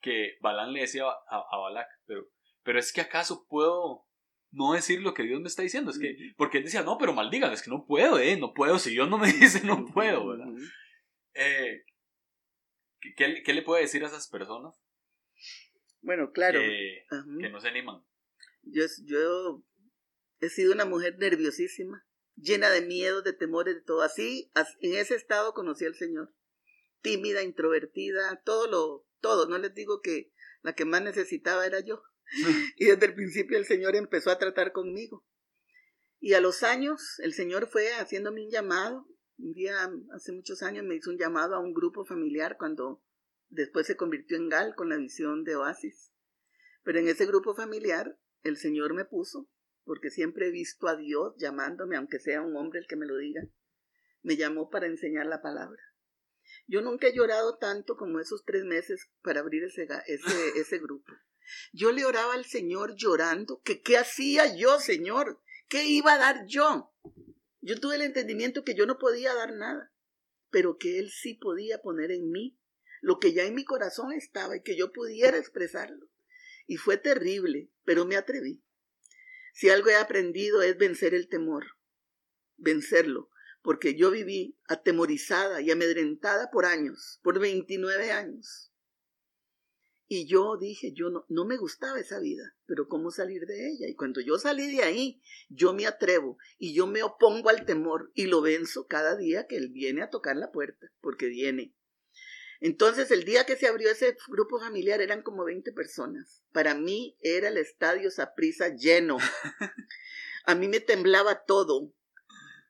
Que Balán le decía a, a Balak, pero pero es que acaso puedo no decir lo que Dios me está diciendo. Es que, porque él decía, no, pero maldigan, es que no puedo, eh, no puedo. Si Dios no me <laughs> dice, no puedo, ¿verdad? Eh, ¿qué, ¿qué, le puede decir a esas personas? Bueno, claro. que no se animan. Yo, yo he sido una mujer nerviosísima, llena de miedo, de temores, de todo. Así, en ese estado conocí al Señor. Tímida, introvertida, todo lo, todo. No les digo que la que más necesitaba era yo. y desde el principio el Señor empezó a tratar conmigo. Y a los años el Señor fue haciéndome un llamado. Un día, hace muchos años, me hizo un llamado a un grupo familiar cuando después se convirtió en Gal con la visión de Oasis. Pero en ese grupo familiar el Señor me puso, porque siempre he visto a Dios llamándome, aunque sea un hombre el que me lo diga. Me llamó para enseñar la palabra. Yo nunca he llorado tanto como esos tres meses para abrir ese, ese, <laughs> ese grupo. Yo le oraba al Señor llorando, que qué hacía yo, Señor, qué iba a dar yo. Yo tuve el entendimiento que yo no podía dar nada, pero que Él sí podía poner en mí lo que ya en mi corazón estaba y que yo pudiera expresarlo. Y fue terrible, pero me atreví. Si algo he aprendido es vencer el temor, vencerlo, porque yo viví atemorizada y amedrentada por años, por 29 años. Y yo dije, yo no, no me gustaba esa vida, pero ¿cómo salir de ella? Y cuando yo salí de ahí, yo me atrevo y yo me opongo al temor y lo venzo cada día que él viene a tocar la puerta, porque viene. Entonces, el día que se abrió ese grupo familiar eran como 20 personas. Para mí era el estadio Saprisa lleno. <laughs> A mí me temblaba todo.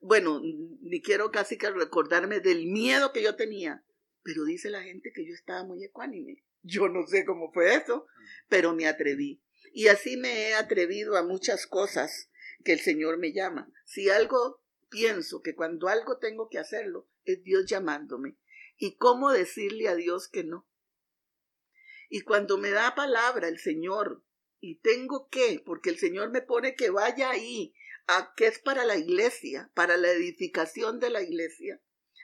Bueno, ni quiero casi que recordarme del miedo que yo tenía, pero dice la gente que yo estaba muy ecuánime. Yo no sé cómo fue eso, pero me atreví. Y así me he atrevido a muchas cosas que el Señor me llama. Si algo pienso que cuando algo tengo que hacerlo, es Dios llamándome. ¿Y cómo decirle a Dios que no? Y cuando me da palabra el Señor, y tengo que, porque el Señor me pone que vaya ahí, a que es para la iglesia, para la edificación de la iglesia,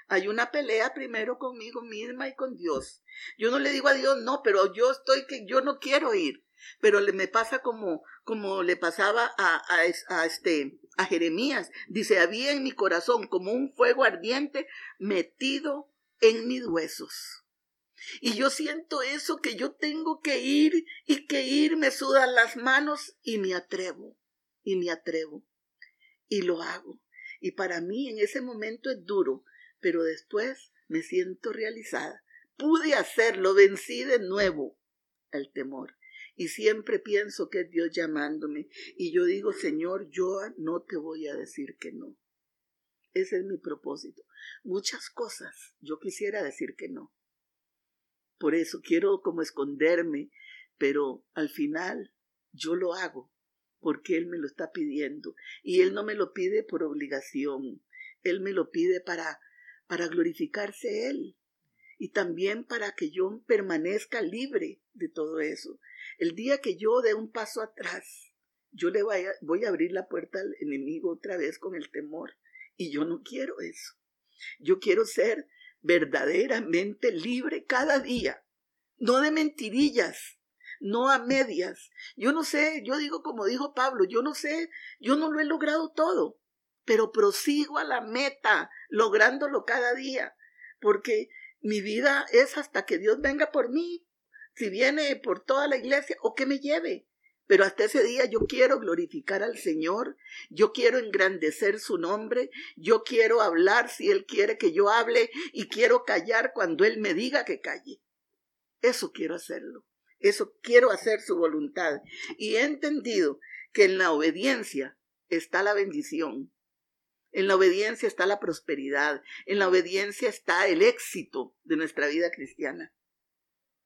hay una pelea primero conmigo misma y con Dios. Yo no le digo a Dios, no, pero yo estoy que yo no quiero ir. Pero le me pasa como, como le pasaba a, a, este, a Jeremías. Dice, había en mi corazón como un fuego ardiente metido en mis huesos. Y yo siento eso que yo tengo que ir y que ir me sudan las manos y me atrevo y me atrevo y lo hago. Y para mí en ese momento es duro, pero después me siento realizada. Pude hacerlo, vencí de nuevo el temor. Y siempre pienso que es Dios llamándome. Y yo digo, Señor, yo no te voy a decir que no. Ese es mi propósito. Muchas cosas yo quisiera decir que no. Por eso quiero como esconderme, pero al final yo lo hago porque Él me lo está pidiendo. Y Él no me lo pide por obligación. Él me lo pide para para glorificarse Él y también para que yo permanezca libre de todo eso. El día que yo dé un paso atrás, yo le voy a, voy a abrir la puerta al enemigo otra vez con el temor y yo no quiero eso. Yo quiero ser verdaderamente libre cada día, no de mentirillas, no a medias. Yo no sé, yo digo como dijo Pablo, yo no sé, yo no lo he logrado todo, pero prosigo a la meta, lográndolo cada día, porque mi vida es hasta que Dios venga por mí, si viene por toda la iglesia o que me lleve. Pero hasta ese día yo quiero glorificar al Señor, yo quiero engrandecer su nombre, yo quiero hablar si Él quiere que yo hable y quiero callar cuando Él me diga que calle. Eso quiero hacerlo, eso quiero hacer su voluntad. Y he entendido que en la obediencia está la bendición. En la obediencia está la prosperidad. En la obediencia está el éxito de nuestra vida cristiana.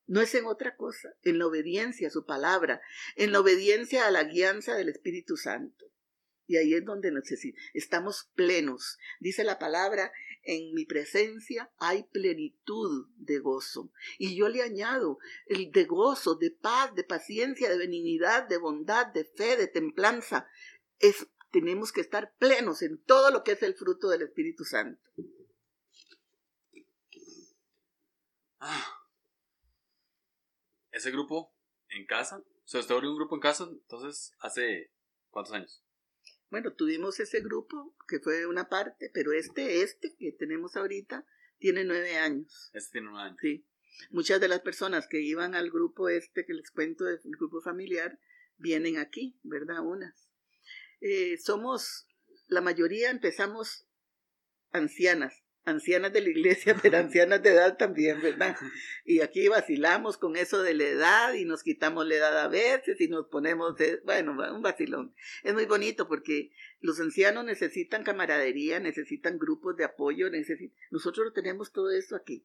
No es en otra cosa, en la obediencia a su palabra, en la obediencia a la guianza del Espíritu Santo. Y ahí es donde estamos plenos. Dice la palabra, en mi presencia hay plenitud de gozo. Y yo le añado el de gozo, de paz, de paciencia, de benignidad, de bondad, de fe, de templanza. Es, tenemos que estar plenos en todo lo que es el fruto del Espíritu Santo. Ah. Ese grupo en casa, o sea, usted abrió un grupo en casa, entonces, ¿hace cuántos años? Bueno, tuvimos ese grupo que fue una parte, pero este, este que tenemos ahorita, tiene nueve años. Este tiene nueve años. Sí. Muchas de las personas que iban al grupo este que les cuento del grupo familiar vienen aquí, ¿verdad? Unas. Eh, somos, la mayoría empezamos ancianas, ancianas de la iglesia, pero ancianas de edad también, ¿verdad? Y aquí vacilamos con eso de la edad y nos quitamos la edad a veces y nos ponemos, de, bueno, un vacilón. Es muy bonito porque los ancianos necesitan camaradería, necesitan grupos de apoyo, necesitan, nosotros tenemos todo eso aquí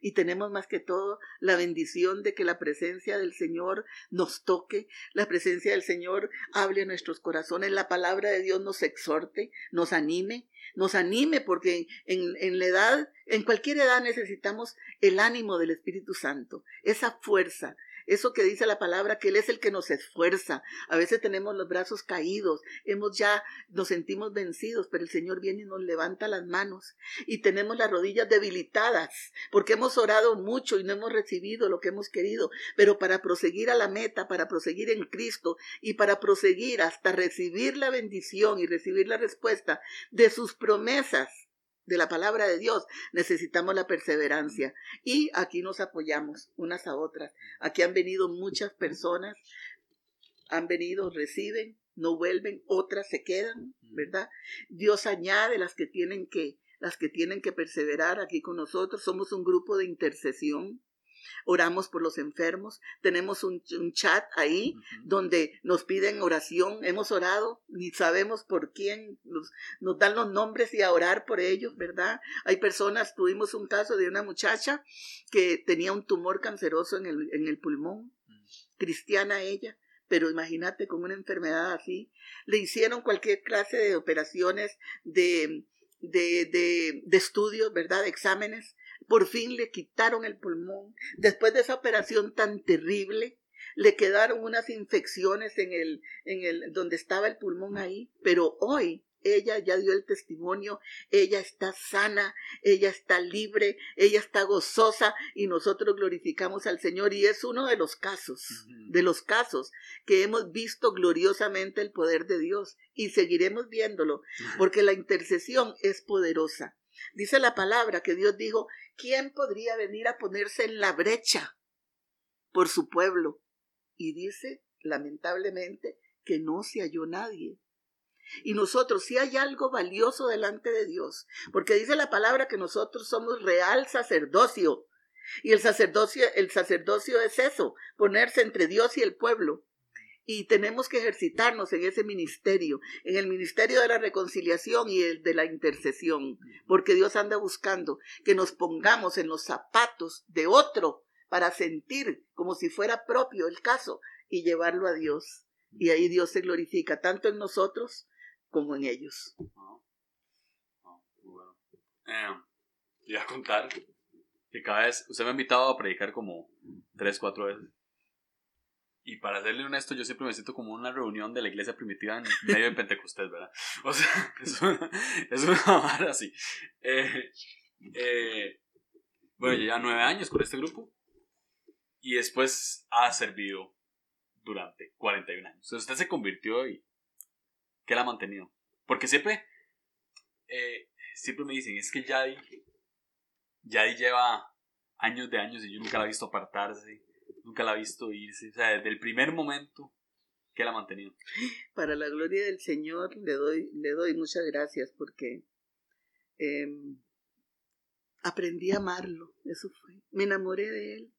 y tenemos más que todo la bendición de que la presencia del Señor nos toque, la presencia del Señor hable a nuestros corazones, la palabra de Dios nos exhorte, nos anime, nos anime porque en, en la edad, en cualquier edad necesitamos el ánimo del Espíritu Santo, esa fuerza, eso que dice la palabra, que Él es el que nos esfuerza. A veces tenemos los brazos caídos, hemos ya, nos sentimos vencidos, pero el Señor viene y nos levanta las manos. Y tenemos las rodillas debilitadas, porque hemos orado mucho y no hemos recibido lo que hemos querido. Pero para proseguir a la meta, para proseguir en Cristo y para proseguir hasta recibir la bendición y recibir la respuesta de sus promesas, de la palabra de Dios, necesitamos la perseverancia. Y aquí nos apoyamos unas a otras. Aquí han venido muchas personas, han venido, reciben, no vuelven, otras se quedan, ¿verdad? Dios añade las que tienen que, las que tienen que perseverar aquí con nosotros. Somos un grupo de intercesión oramos por los enfermos, tenemos un, chat ahí donde nos piden oración, hemos orado, ni sabemos por quién, nos, nos, dan los nombres y a orar por ellos, ¿verdad? Hay personas, tuvimos un caso de una muchacha que tenía un tumor canceroso en el, en el pulmón, cristiana ella, pero imagínate con una enfermedad así, le hicieron cualquier clase de operaciones, de, de, de, de estudios, ¿verdad? De exámenes, por fin le quitaron el pulmón. Después de esa operación tan terrible, le quedaron unas infecciones en el, en el, donde estaba el pulmón ahí. Pero hoy ella ya dio el testimonio, ella está sana, ella está libre, ella está gozosa y nosotros glorificamos al Señor y es uno de los casos, de los casos que hemos visto gloriosamente el poder de Dios y seguiremos viéndolo porque la intercesión es poderosa. Dice la palabra que Dios dijo, ¿quién podría venir a ponerse en la brecha por su pueblo? Y dice, lamentablemente, que no se halló nadie. Y nosotros, si hay algo valioso delante de Dios, porque dice la palabra que nosotros somos real sacerdocio. Y el sacerdocio, el sacerdocio es eso, ponerse entre Dios y el pueblo y tenemos que ejercitarnos en ese ministerio, en el ministerio de la reconciliación y el de la intercesión, porque Dios anda buscando que nos pongamos en los zapatos de otro para sentir como si fuera propio el caso y llevarlo a Dios. Y ahí Dios se glorifica tanto en nosotros como en ellos. Eh, a contar que cada vez, usted me ha invitado a predicar como tres, cuatro veces. Y para serle honesto, yo siempre me siento como una reunión de la iglesia primitiva en medio de Pentecostés, ¿verdad? O sea, <laughs> es una, es así. Eh, eh, bueno, ya nueve años con este grupo. Y después ha servido durante 41 años. Entonces usted se convirtió y... ¿Qué la ha mantenido? Porque siempre... Eh, siempre me dicen, es que Yadi... Yadi lleva años de años y yo nunca la he visto apartarse nunca la ha visto irse. O sea, desde el primer momento que la ha mantenido. Para la gloria del Señor le doy, le doy muchas gracias porque em, aprendí a amarlo. Eso fue. Me enamoré de él.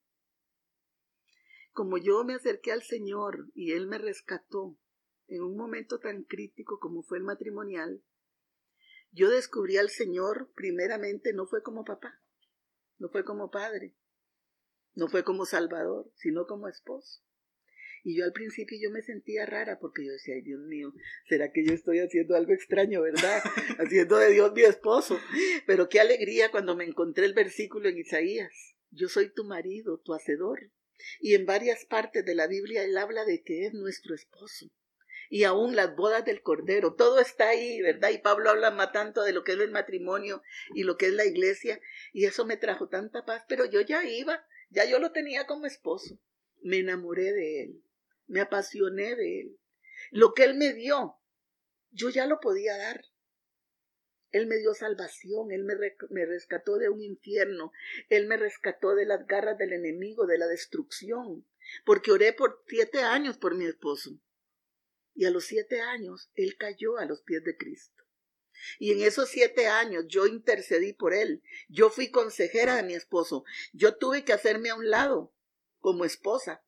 Como yo me acerqué al Señor y Él me rescató, en un momento tan crítico como fue el matrimonial, yo descubrí al Señor primeramente no fue como papá, no fue como padre, no fue como salvador, sino como esposo. Y yo al principio yo me sentía rara porque yo decía, ay Dios mío, ¿será que yo estoy haciendo algo extraño, verdad? <laughs> haciendo de Dios mi esposo. Pero qué alegría cuando me encontré el versículo en Isaías. Yo soy tu marido, tu hacedor. Y en varias partes de la Biblia él habla de que es nuestro esposo y aún las bodas del Cordero, todo está ahí, ¿verdad? Y Pablo habla más tanto de lo que es el matrimonio y lo que es la iglesia, y eso me trajo tanta paz, pero yo ya iba, ya yo lo tenía como esposo, me enamoré de él, me apasioné de él. Lo que él me dio, yo ya lo podía dar. Él me dio salvación, Él me, me, rescató de un infierno, Él me rescató de las garras del enemigo, de la destrucción, porque oré por siete años por mi esposo y a los siete años él cayó a los pies de Cristo. Y en esos siete años yo intercedí por él. Yo fui consejera de mi esposo. Yo tuve que hacerme a un lado como esposa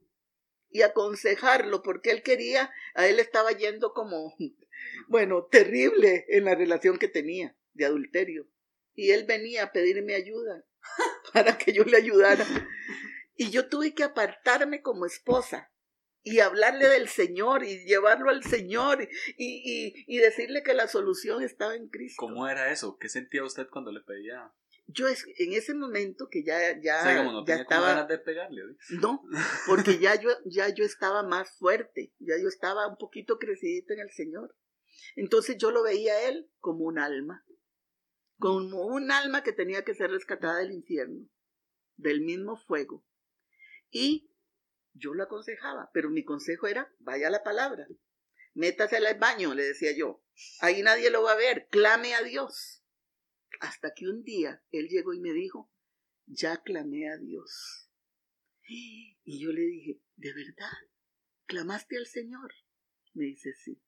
y aconsejarlo porque él quería, a él estaba yendo como, <laughs> bueno, terrible en la relación que tenía de adulterio. Y él venía a pedirme ayuda <laughs> para que yo le ayudara. Y yo tuve que apartarme como esposa y hablarle del Señor y llevarlo al Señor y, y, decirle que la solución estaba en Cristo. ¿Cómo era eso? ¿Qué sentía usted cuando le pedía? Yo es, en ese momento que ya, ya, no ya estaba ganas de pegarle. No, porque ya yo, ya yo estaba más fuerte, ya yo estaba un poquito crecidito en el Señor. Entonces yo lo veía a él como un alma, como un alma que tenía que ser rescatada del infierno, del mismo fuego. Y yo lo aconsejaba, pero mi consejo era, vaya a la palabra, métase al baño, le decía yo. Ahí nadie lo va a ver, clame a Dios. Hasta que un día él llegó y me dijo, ya clamé a Dios. Y yo le dije, ¿de verdad? ¿Clamaste al Señor? Me dice, sí.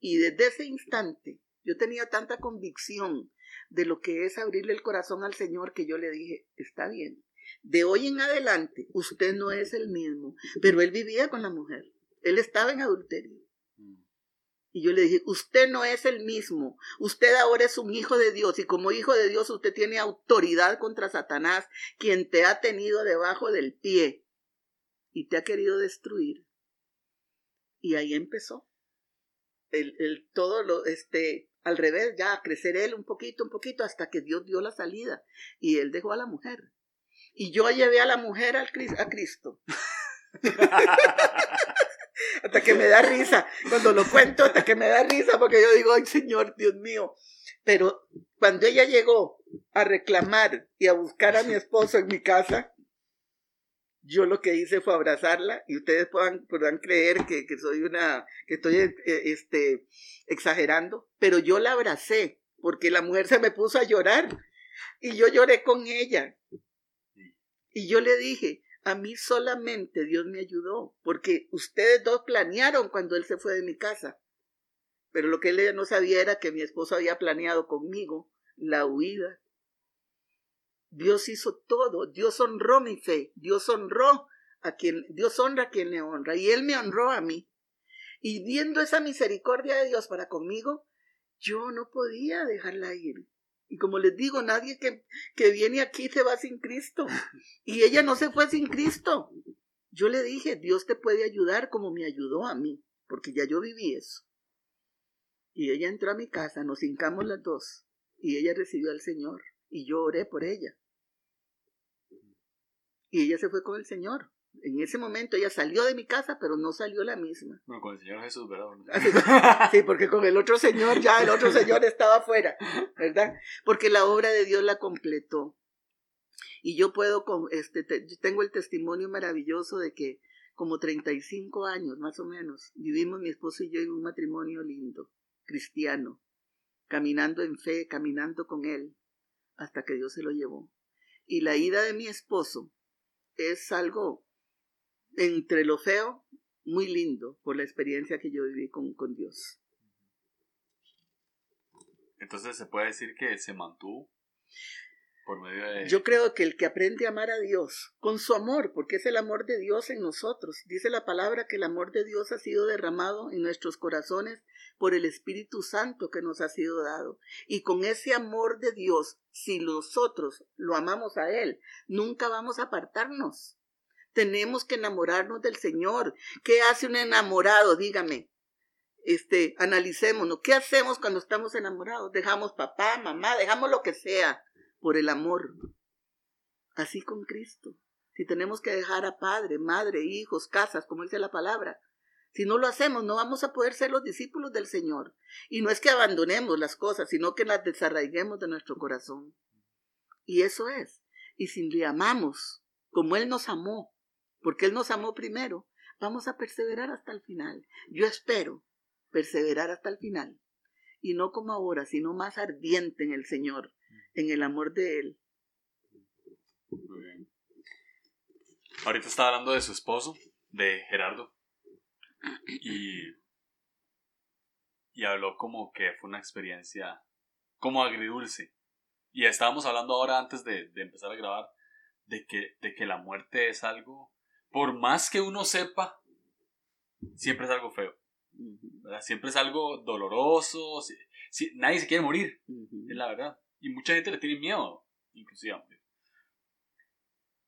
Y desde ese instante yo tenía tanta convicción de lo que es abrirle el corazón al Señor que yo le dije, está bien, de hoy en adelante usted no es el mismo. Pero él vivía con la mujer. Él estaba en adulterio. Y yo le dije, usted no es el mismo. Usted ahora es un hijo de Dios y como hijo de Dios usted tiene autoridad contra Satanás, quien te ha tenido debajo del pie y te ha querido destruir. Y ahí empezó. El, el todo lo, este, al revés, ya a crecer él un poquito, un poquito, hasta que Dios dio la salida. Y él dejó a la mujer. Y yo llevé a la mujer al, a Cristo. <laughs> hasta que me da risa. Cuando lo cuento, hasta que me da risa, porque yo digo, ay Señor, Dios mío. Pero cuando ella llegó a reclamar y a buscar a mi esposo en mi casa, yo lo que hice fue abrazarla y ustedes puedan, podrán creer que, que soy una, que estoy eh, este, exagerando, pero yo la abracé porque la mujer se me puso a llorar y yo lloré con ella y yo le dije, a mí solamente Dios me ayudó, porque ustedes dos planearon cuando él se fue de mi casa. Pero lo que él no sabía era que mi esposo había planeado conmigo la huida. Dios hizo todo, Dios honró mi fe, Dios honró a quien, Dios honra a quien le honra, y él me honró a mí. Y viendo esa misericordia de Dios para conmigo, yo no podía dejarla ir. Y como les digo, nadie que, que viene aquí se va sin Cristo. Y ella no se fue sin Cristo. Yo le dije, Dios te puede ayudar como me ayudó a mí, porque ya yo viví eso. Y ella entró a mi casa, nos hincamos las dos, y ella recibió al Señor, y yo oré por ella. Y ella se fue con el Señor. En ese momento ella salió de mi casa, pero no salió la misma. No, con el Señor Jesús, ¿verdad? <laughs> Sí, porque con el otro Señor ya el otro Señor estaba afuera, ¿verdad? Porque la obra de Dios la completó. Y yo puedo, este, tengo el testimonio maravilloso de que como 35 años más o menos vivimos mi esposo y yo en un matrimonio lindo, cristiano, caminando en fe, caminando con él, hasta que Dios se lo llevó. Y la ida de mi esposo es algo entre lo feo, muy lindo por la experiencia que yo viví con, con Dios. Entonces se puede decir que se mantuvo Por medio de... Yo creo que el que aprende a amar a Dios con su amor, porque es el amor de Dios en nosotros, dice la palabra que el amor de Dios ha sido derramado en nuestros corazones por el Espíritu Santo que nos ha sido dado. Y con ese amor de Dios, si nosotros lo amamos a Él, nunca vamos a apartarnos. Tenemos que enamorarnos del Señor. ¿Qué hace un enamorado? Dígame. Este, analicémonos. ¿Qué hacemos cuando estamos enamorados? Dejamos papá, mamá, dejamos lo que sea por el amor. Así con Cristo. Si tenemos que dejar a padre, madre, hijos, casas, como dice la palabra, si no lo hacemos, no vamos a poder ser los discípulos del Señor. Y no es que abandonemos las cosas, sino que las desarraiguemos de nuestro corazón. Y eso es. Y si le amamos, como Él nos amó, porque Él nos amó primero, vamos a perseverar hasta el final. Yo espero perseverar hasta el final. Y no como ahora, sino más ardiente en el Señor, en el amor de Él. Muy bien. Ahorita estaba hablando de su esposo, de Gerardo. Y, y habló como que fue una experiencia como agridulce. Y estábamos hablando ahora antes de, de empezar a grabar de que, de que la muerte es algo, por más que uno sepa, siempre es algo feo. ¿verdad? Siempre es algo doloroso. Si, si- nadie se quiere morir, es la verdad. Y mucha gente le tiene miedo, inclusive a morir.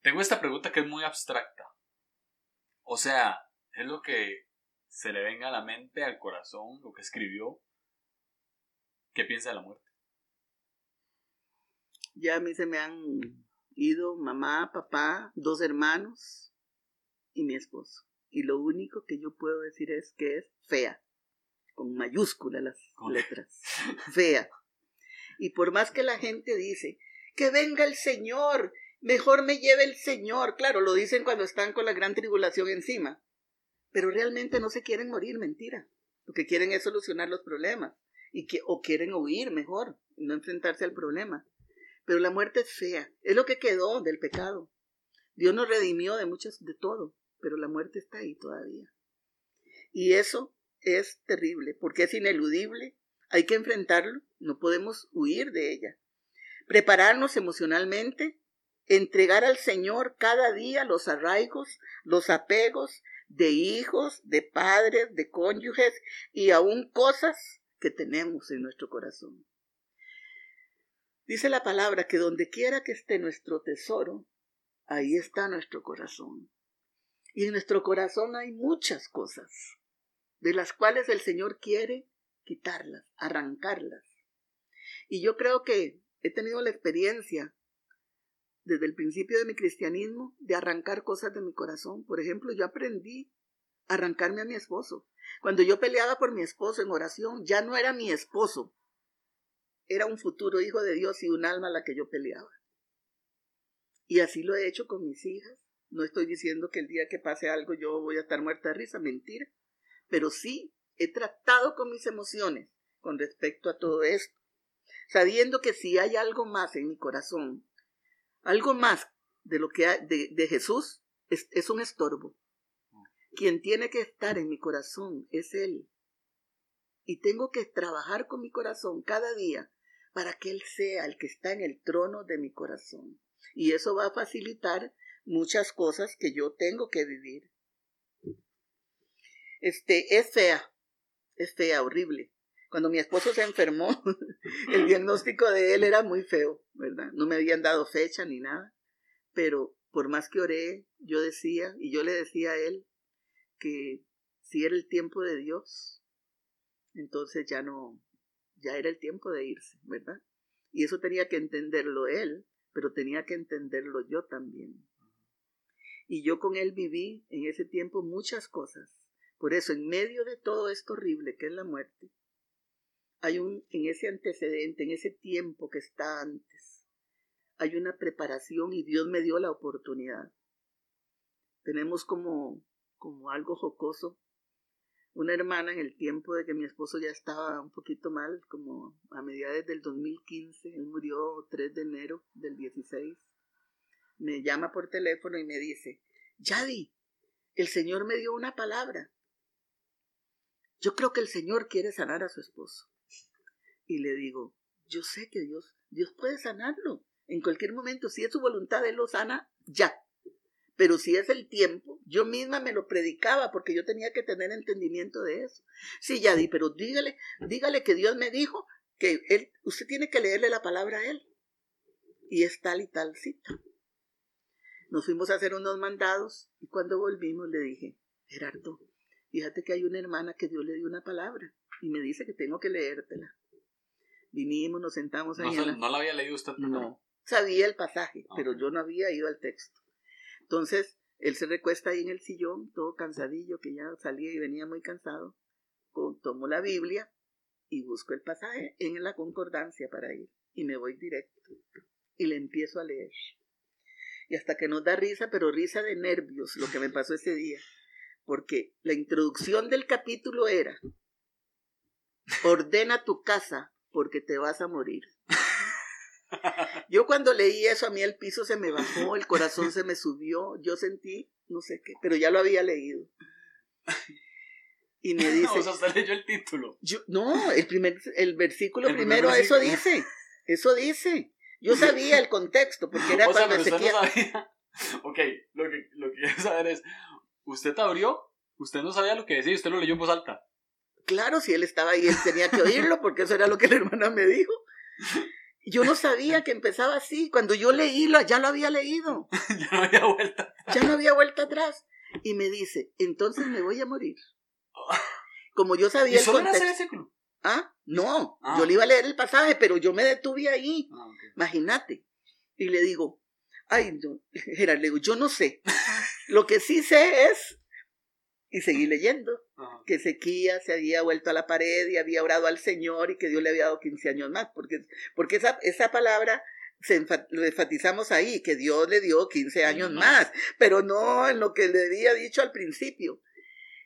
Tengo esta pregunta que es muy abstracta. O sea, es lo que se le venga a la mente, al corazón, lo que escribió. ¿Qué piensa de la muerte? Ya a mí se me han ido mamá, papá, dos hermanos y mi esposo. Y lo único que yo puedo decir es que es fea, con mayúsculas las letras, <laughs> fea. Y por más que la gente dice, que venga el Señor, mejor me lleve el Señor, claro, lo dicen cuando están con la gran tribulación encima, pero realmente no se quieren morir, mentira. Lo que quieren es solucionar los problemas y que, o quieren huir mejor, no enfrentarse al problema. Pero la muerte es fea, es lo que quedó del pecado. Dios nos redimió de muchas, de todo, pero la muerte está ahí todavía. Y eso es terrible, porque es ineludible, hay que enfrentarlo, no podemos huir de ella. Prepararnos emocionalmente, entregar al Señor cada día los arraigos, los apegos de hijos, de padres, de cónyuges y aún cosas que tenemos en nuestro corazón. Dice la palabra que donde quiera que esté nuestro tesoro, ahí está nuestro corazón. Y en nuestro corazón hay muchas cosas, de las cuales el Señor quiere quitarlas, arrancarlas. Y yo creo que he tenido la experiencia desde el principio de mi cristianismo de arrancar cosas de mi corazón. Por ejemplo, yo aprendí a arrancarme a mi esposo. Cuando yo peleaba por mi esposo en oración, ya no era mi esposo, era un futuro hijo de Dios y un alma a la que yo peleaba. Y así lo he hecho con mis hijas. No estoy diciendo que el día que pase algo yo voy a estar muerta de risa, mentira. Pero sí he tratado con mis emociones con respecto a todo esto, sabiendo que si hay algo más en mi corazón, algo más de lo que hay, de, Jesús, es, es un estorbo. Quien tiene que estar en mi corazón es Él. Y tengo que trabajar con mi corazón cada día para que Él sea el que está en el trono de mi corazón. Y eso va a facilitar muchas cosas que yo tengo que vivir. Este, es fea, es fea, horrible. Cuando mi esposo se enfermó, <laughs> el diagnóstico de él era muy feo, ¿verdad? No me habían dado fecha ni nada, pero por más que oré, yo decía, y yo le decía a él, que si era el tiempo de Dios, entonces ya no, ya era el tiempo de irse, ¿verdad? Y eso tenía que entenderlo él, pero tenía que entenderlo yo también. Y yo con él viví en ese tiempo muchas cosas. Por eso, en medio de todo esto horrible que es la muerte, hay un, en ese antecedente, en ese tiempo que está antes, hay una preparación y Dios me dio la oportunidad. Tenemos como, como algo jocoso. Una hermana en el tiempo de que mi esposo ya estaba un poquito mal, como a mediados del 2015, él murió 3 de enero del 16, me llama por teléfono y me dice, Yadi, el Señor me dio una palabra. Yo creo que el Señor quiere sanar a su esposo. Y le digo, yo sé que Dios, Dios puede sanarlo. En cualquier momento, si es su voluntad, Él lo sana ya. Pero si es el tiempo, yo misma me lo predicaba porque yo tenía que tener entendimiento de eso. Sí, ya di, pero dígale, dígale que Dios me dijo que él, usted tiene que leerle la palabra a Él. Y es tal y tal cita. Nos fuimos a hacer unos mandados y cuando volvimos le dije, Gerardo, fíjate que hay una hermana que Dios le dio una palabra y me dice que tengo que leértela. Vinimos, nos sentamos ahí. No, la... no la había leído usted. No, sabía el pasaje, pero yo no había ido al texto. Entonces, él se recuesta ahí en el sillón, todo cansadillo, que ya salía y venía muy cansado. Tomo la Biblia y busco el pasaje en la concordancia para ir. Y me voy directo. Y le empiezo a leer. Y hasta que nos da risa, pero risa de nervios, lo que me pasó ese día. Porque la introducción del capítulo era, ordena tu casa porque te vas a morir. <laughs> Yo cuando leí eso, a mí el piso se me bajó, el corazón se me subió, yo sentí, no sé qué, pero ya lo había leído. Y me <laughs> dice... o sea, usted leyó el título. Yo, no, el, primer, el versículo primero, eso dice, eso dice. Yo sabía el contexto, porque era o sea, cuando pero usted no sabía. <laughs> Ok, lo que, lo que quiero saber es, ¿usted te abrió? ¿Usted no sabía lo que decía? ¿Usted lo leyó en voz alta? Claro, si él estaba ahí, él tenía que oírlo, porque eso era lo que la hermana me dijo. Yo no sabía que empezaba así. Cuando yo leí, ya lo había leído. <laughs> ya no había vuelta atrás. Ya no había vuelta atrás. Y me dice, entonces me voy a morir. <laughs> Como yo sabía ¿Y el solo contexto. era ese versículo? Ah, no. Ah. Yo le iba a leer el pasaje, pero yo me detuve ahí. Ah. Imagínate. Y le digo, ay, no, Gerard, le digo, yo no sé. Lo que sí sé es, y seguí leyendo, Ajá. que Sequía se había vuelto a la pared y había orado al Señor y que Dios le había dado 15 años más, porque, porque esa, esa palabra se enfa- lo enfatizamos ahí, que Dios le dio 15 años más. más, pero no en lo que le había dicho al principio.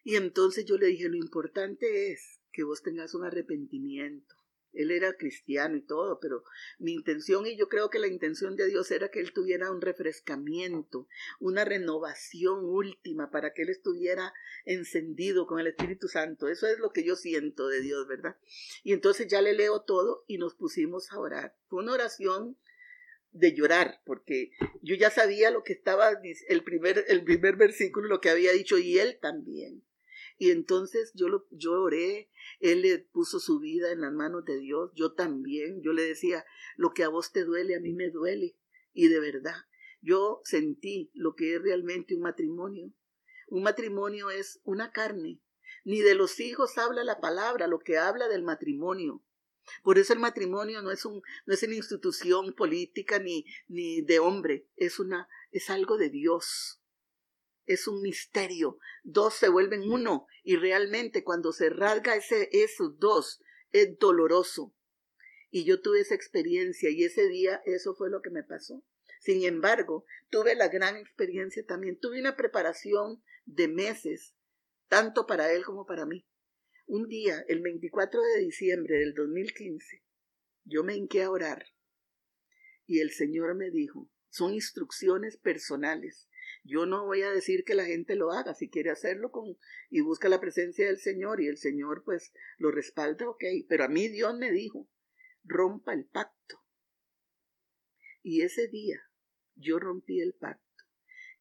Y entonces yo le dije, lo importante es que vos tengas un arrepentimiento. Él era cristiano y todo, pero mi intención, y yo creo que la intención de Dios era que él tuviera un refrescamiento, una renovación última para que él estuviera encendido con el Espíritu Santo. Eso es lo que yo siento de Dios, ¿verdad? Y entonces ya le leo todo y nos pusimos a orar. Fue una oración de llorar, porque yo ya sabía lo que estaba, el primer, el primer versículo, lo que había dicho, y él también. Y entonces yo, lo, yo oré, él le puso su vida en las manos de Dios, yo también, yo le decía, lo que a vos te duele, a mí me duele, y de verdad, yo sentí lo que es realmente un matrimonio. Un matrimonio es una carne, ni de los hijos habla la palabra, lo que habla del matrimonio. Por eso el matrimonio no es un, no es una institución política ni, ni de hombre, es una, es algo de Dios. Es un misterio. Dos se vuelven uno y realmente cuando se rasga ese, esos dos es doloroso. Y yo tuve esa experiencia y ese día eso fue lo que me pasó. Sin embargo, tuve la gran experiencia también. Tuve una preparación de meses, tanto para él como para mí. Un día, el 24 de diciembre del 2015, yo me hinqué a orar y el Señor me dijo, son instrucciones personales. Yo no voy a decir que la gente lo haga, si quiere hacerlo con y busca la presencia del Señor y el Señor pues lo respalda, ok, pero a mí Dios me dijo, rompa el pacto. Y ese día yo rompí el pacto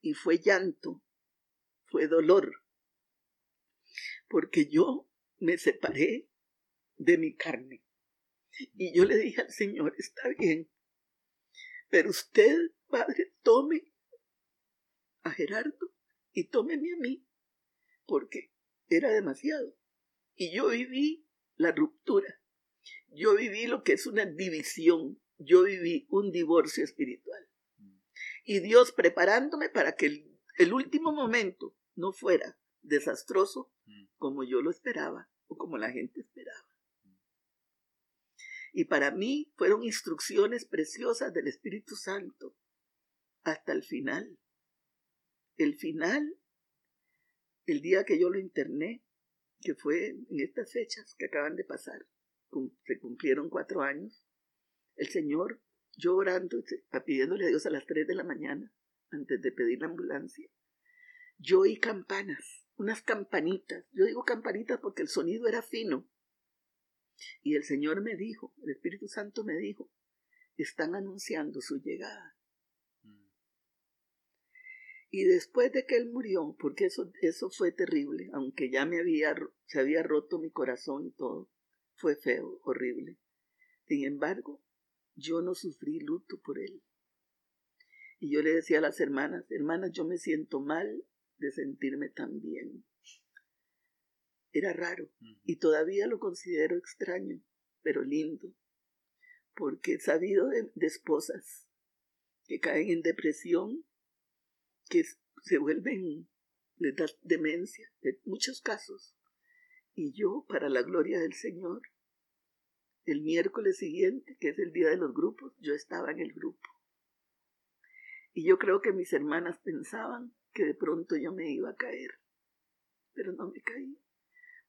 y fue llanto, fue dolor, porque yo me separé de mi carne. Y yo le dije al Señor, está bien, pero usted, Padre, tome a Gerardo y tómeme a mí, porque era demasiado. Y yo viví la ruptura, yo viví lo que es una división, yo viví un divorcio espiritual. Y Dios preparándome para que el, el último momento no fuera desastroso como yo lo esperaba o como la gente esperaba. Y para mí fueron instrucciones preciosas del Espíritu Santo hasta el final. El final, el día que yo lo interné, que fue en estas fechas que acaban de pasar, se cumplieron cuatro años, el Señor, yo orando, pidiéndole a Dios a las tres de la mañana, antes de pedir la ambulancia, yo oí campanas, unas campanitas. Yo digo campanitas porque el sonido era fino. Y el Señor me dijo, el Espíritu Santo me dijo, están anunciando su llegada. Y después de que él murió, porque eso, eso fue terrible, aunque ya me había, se había roto mi corazón y todo, fue feo, horrible. Sin embargo, yo no sufrí luto por él. Y yo le decía a las hermanas, hermanas, yo me siento mal de sentirme tan bien. Era raro y todavía lo considero extraño, pero lindo, porque he sabido de, esposas que caen en depresión, que se vuelven, les da demencia, en muchos casos. Y yo, para la gloria del Señor, el miércoles siguiente, que es el día de los grupos, yo estaba en el grupo. Y yo creo que mis hermanas pensaban que de pronto yo me iba a caer, pero no me caí,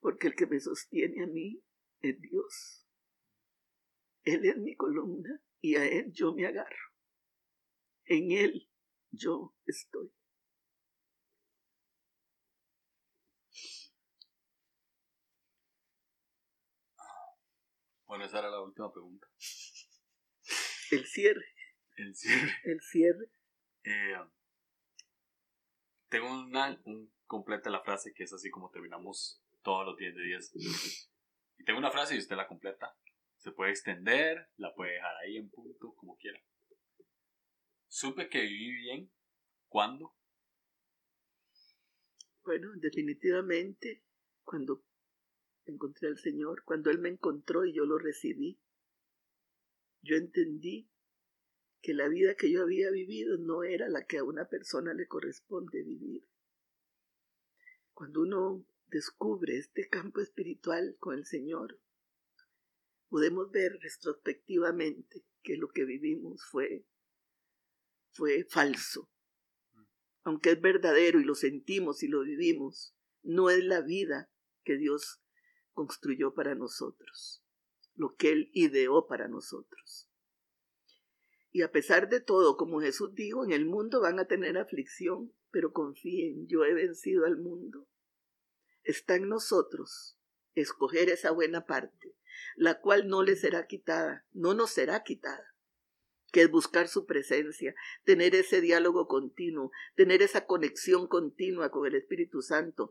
porque el que me sostiene a mí es Dios. Él es mi columna y a Él yo me agarro. En Él yo estoy. Bueno, esa era la última pregunta. El cierre. El cierre. El cierre. Eh, tengo una un, completa la frase que es así como terminamos todos los 10 de 10. Y tengo una frase y usted la completa. Se puede extender, la puede dejar ahí en punto, como quiera. Supe que viví bien. ¿Cuándo? Bueno, definitivamente cuando encontré al Señor, cuando Él me encontró y yo lo recibí, yo entendí que la vida que yo había vivido no era la que a una persona le corresponde vivir. Cuando uno descubre este campo espiritual con el Señor, podemos ver retrospectivamente que lo que vivimos fue fue falso. Aunque es verdadero y lo sentimos y lo vivimos, no es la vida que Dios construyó para nosotros, lo que Él ideó para nosotros. Y a pesar de todo, como Jesús dijo, en el mundo van a tener aflicción, pero confíen, yo he vencido al mundo. Está en nosotros escoger esa buena parte, la cual no le será quitada, no nos será quitada que es buscar su presencia, tener ese diálogo continuo, tener esa conexión continua con el Espíritu Santo,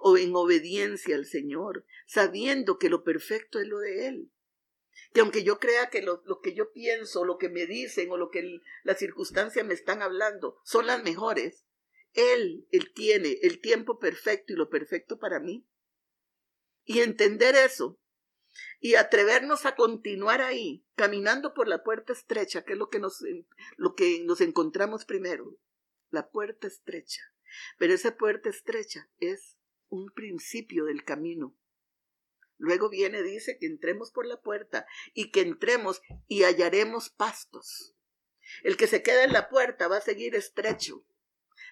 o en obediencia al Señor, sabiendo que lo perfecto es lo de Él. Que aunque yo crea que lo, que yo pienso, lo que me dicen o lo que las circunstancias me están hablando son las mejores, Él, Él tiene el tiempo perfecto y lo perfecto para mí. Y entender eso y atrevernos a continuar ahí, caminando por la puerta estrecha, que es lo que nos, lo que nos encontramos primero, la puerta estrecha. Pero esa puerta estrecha es un principio del camino. Luego viene, dice, que entremos por la puerta y que entremos y hallaremos pastos. El que se queda en la puerta va a seguir estrecho,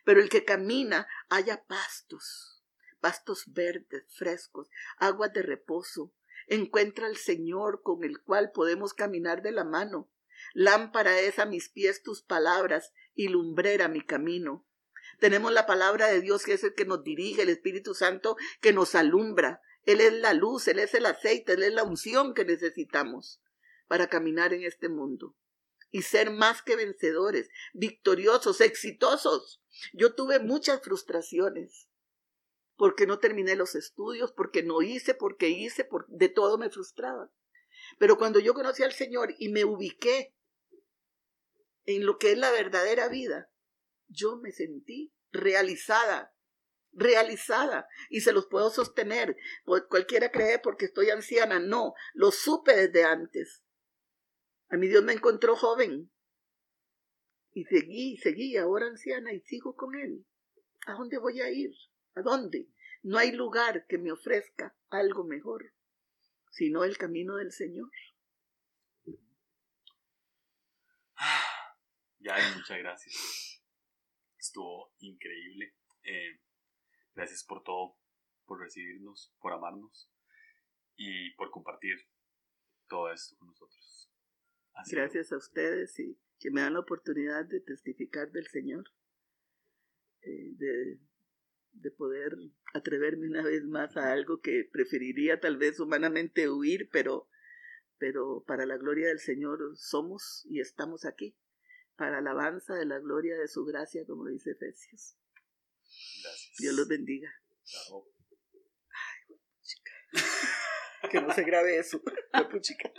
pero el que camina haya pastos, pastos verdes, frescos, aguas de reposo, Encuentra al Señor con el cual podemos caminar de la mano. Lámpara es a mis pies tus palabras y lumbrera mi camino. Tenemos la palabra de Dios que es el que nos dirige, el Espíritu Santo que nos alumbra. Él es la luz, Él es el aceite, Él es la unción que necesitamos para caminar en este mundo y ser más que vencedores, victoriosos, exitosos. Yo tuve muchas frustraciones, porque no terminé los estudios, porque no hice, porque hice, de todo me frustraba. Pero cuando yo conocí al Señor y me ubiqué en lo que es la verdadera vida, yo me sentí realizada, realizada, y se los puedo sostener. Cualquiera cree porque estoy anciana, no, lo supe desde antes. A mi Dios me encontró joven y seguí, seguí, ahora anciana y sigo con Él. ¿A dónde voy a ir? ¿A dónde? No hay lugar que me ofrezca algo mejor, sino el camino del Señor. Ya, muchas gracias. Estuvo increíble. Eh, gracias por todo, por recibirnos, por amarnos y por compartir todo esto con nosotros. gracias a ustedes y que me dan la oportunidad de testificar del Señor, eh, de de poder atreverme una vez más a algo que preferiría tal vez humanamente huir, pero, pero para la gloria del Señor somos y estamos aquí, para alabanza de la gloria de su gracia, como dice Efesios. Gracias. Dios los bendiga. Chao. <laughs> Que no se grabe eso. <laughs> Puchica.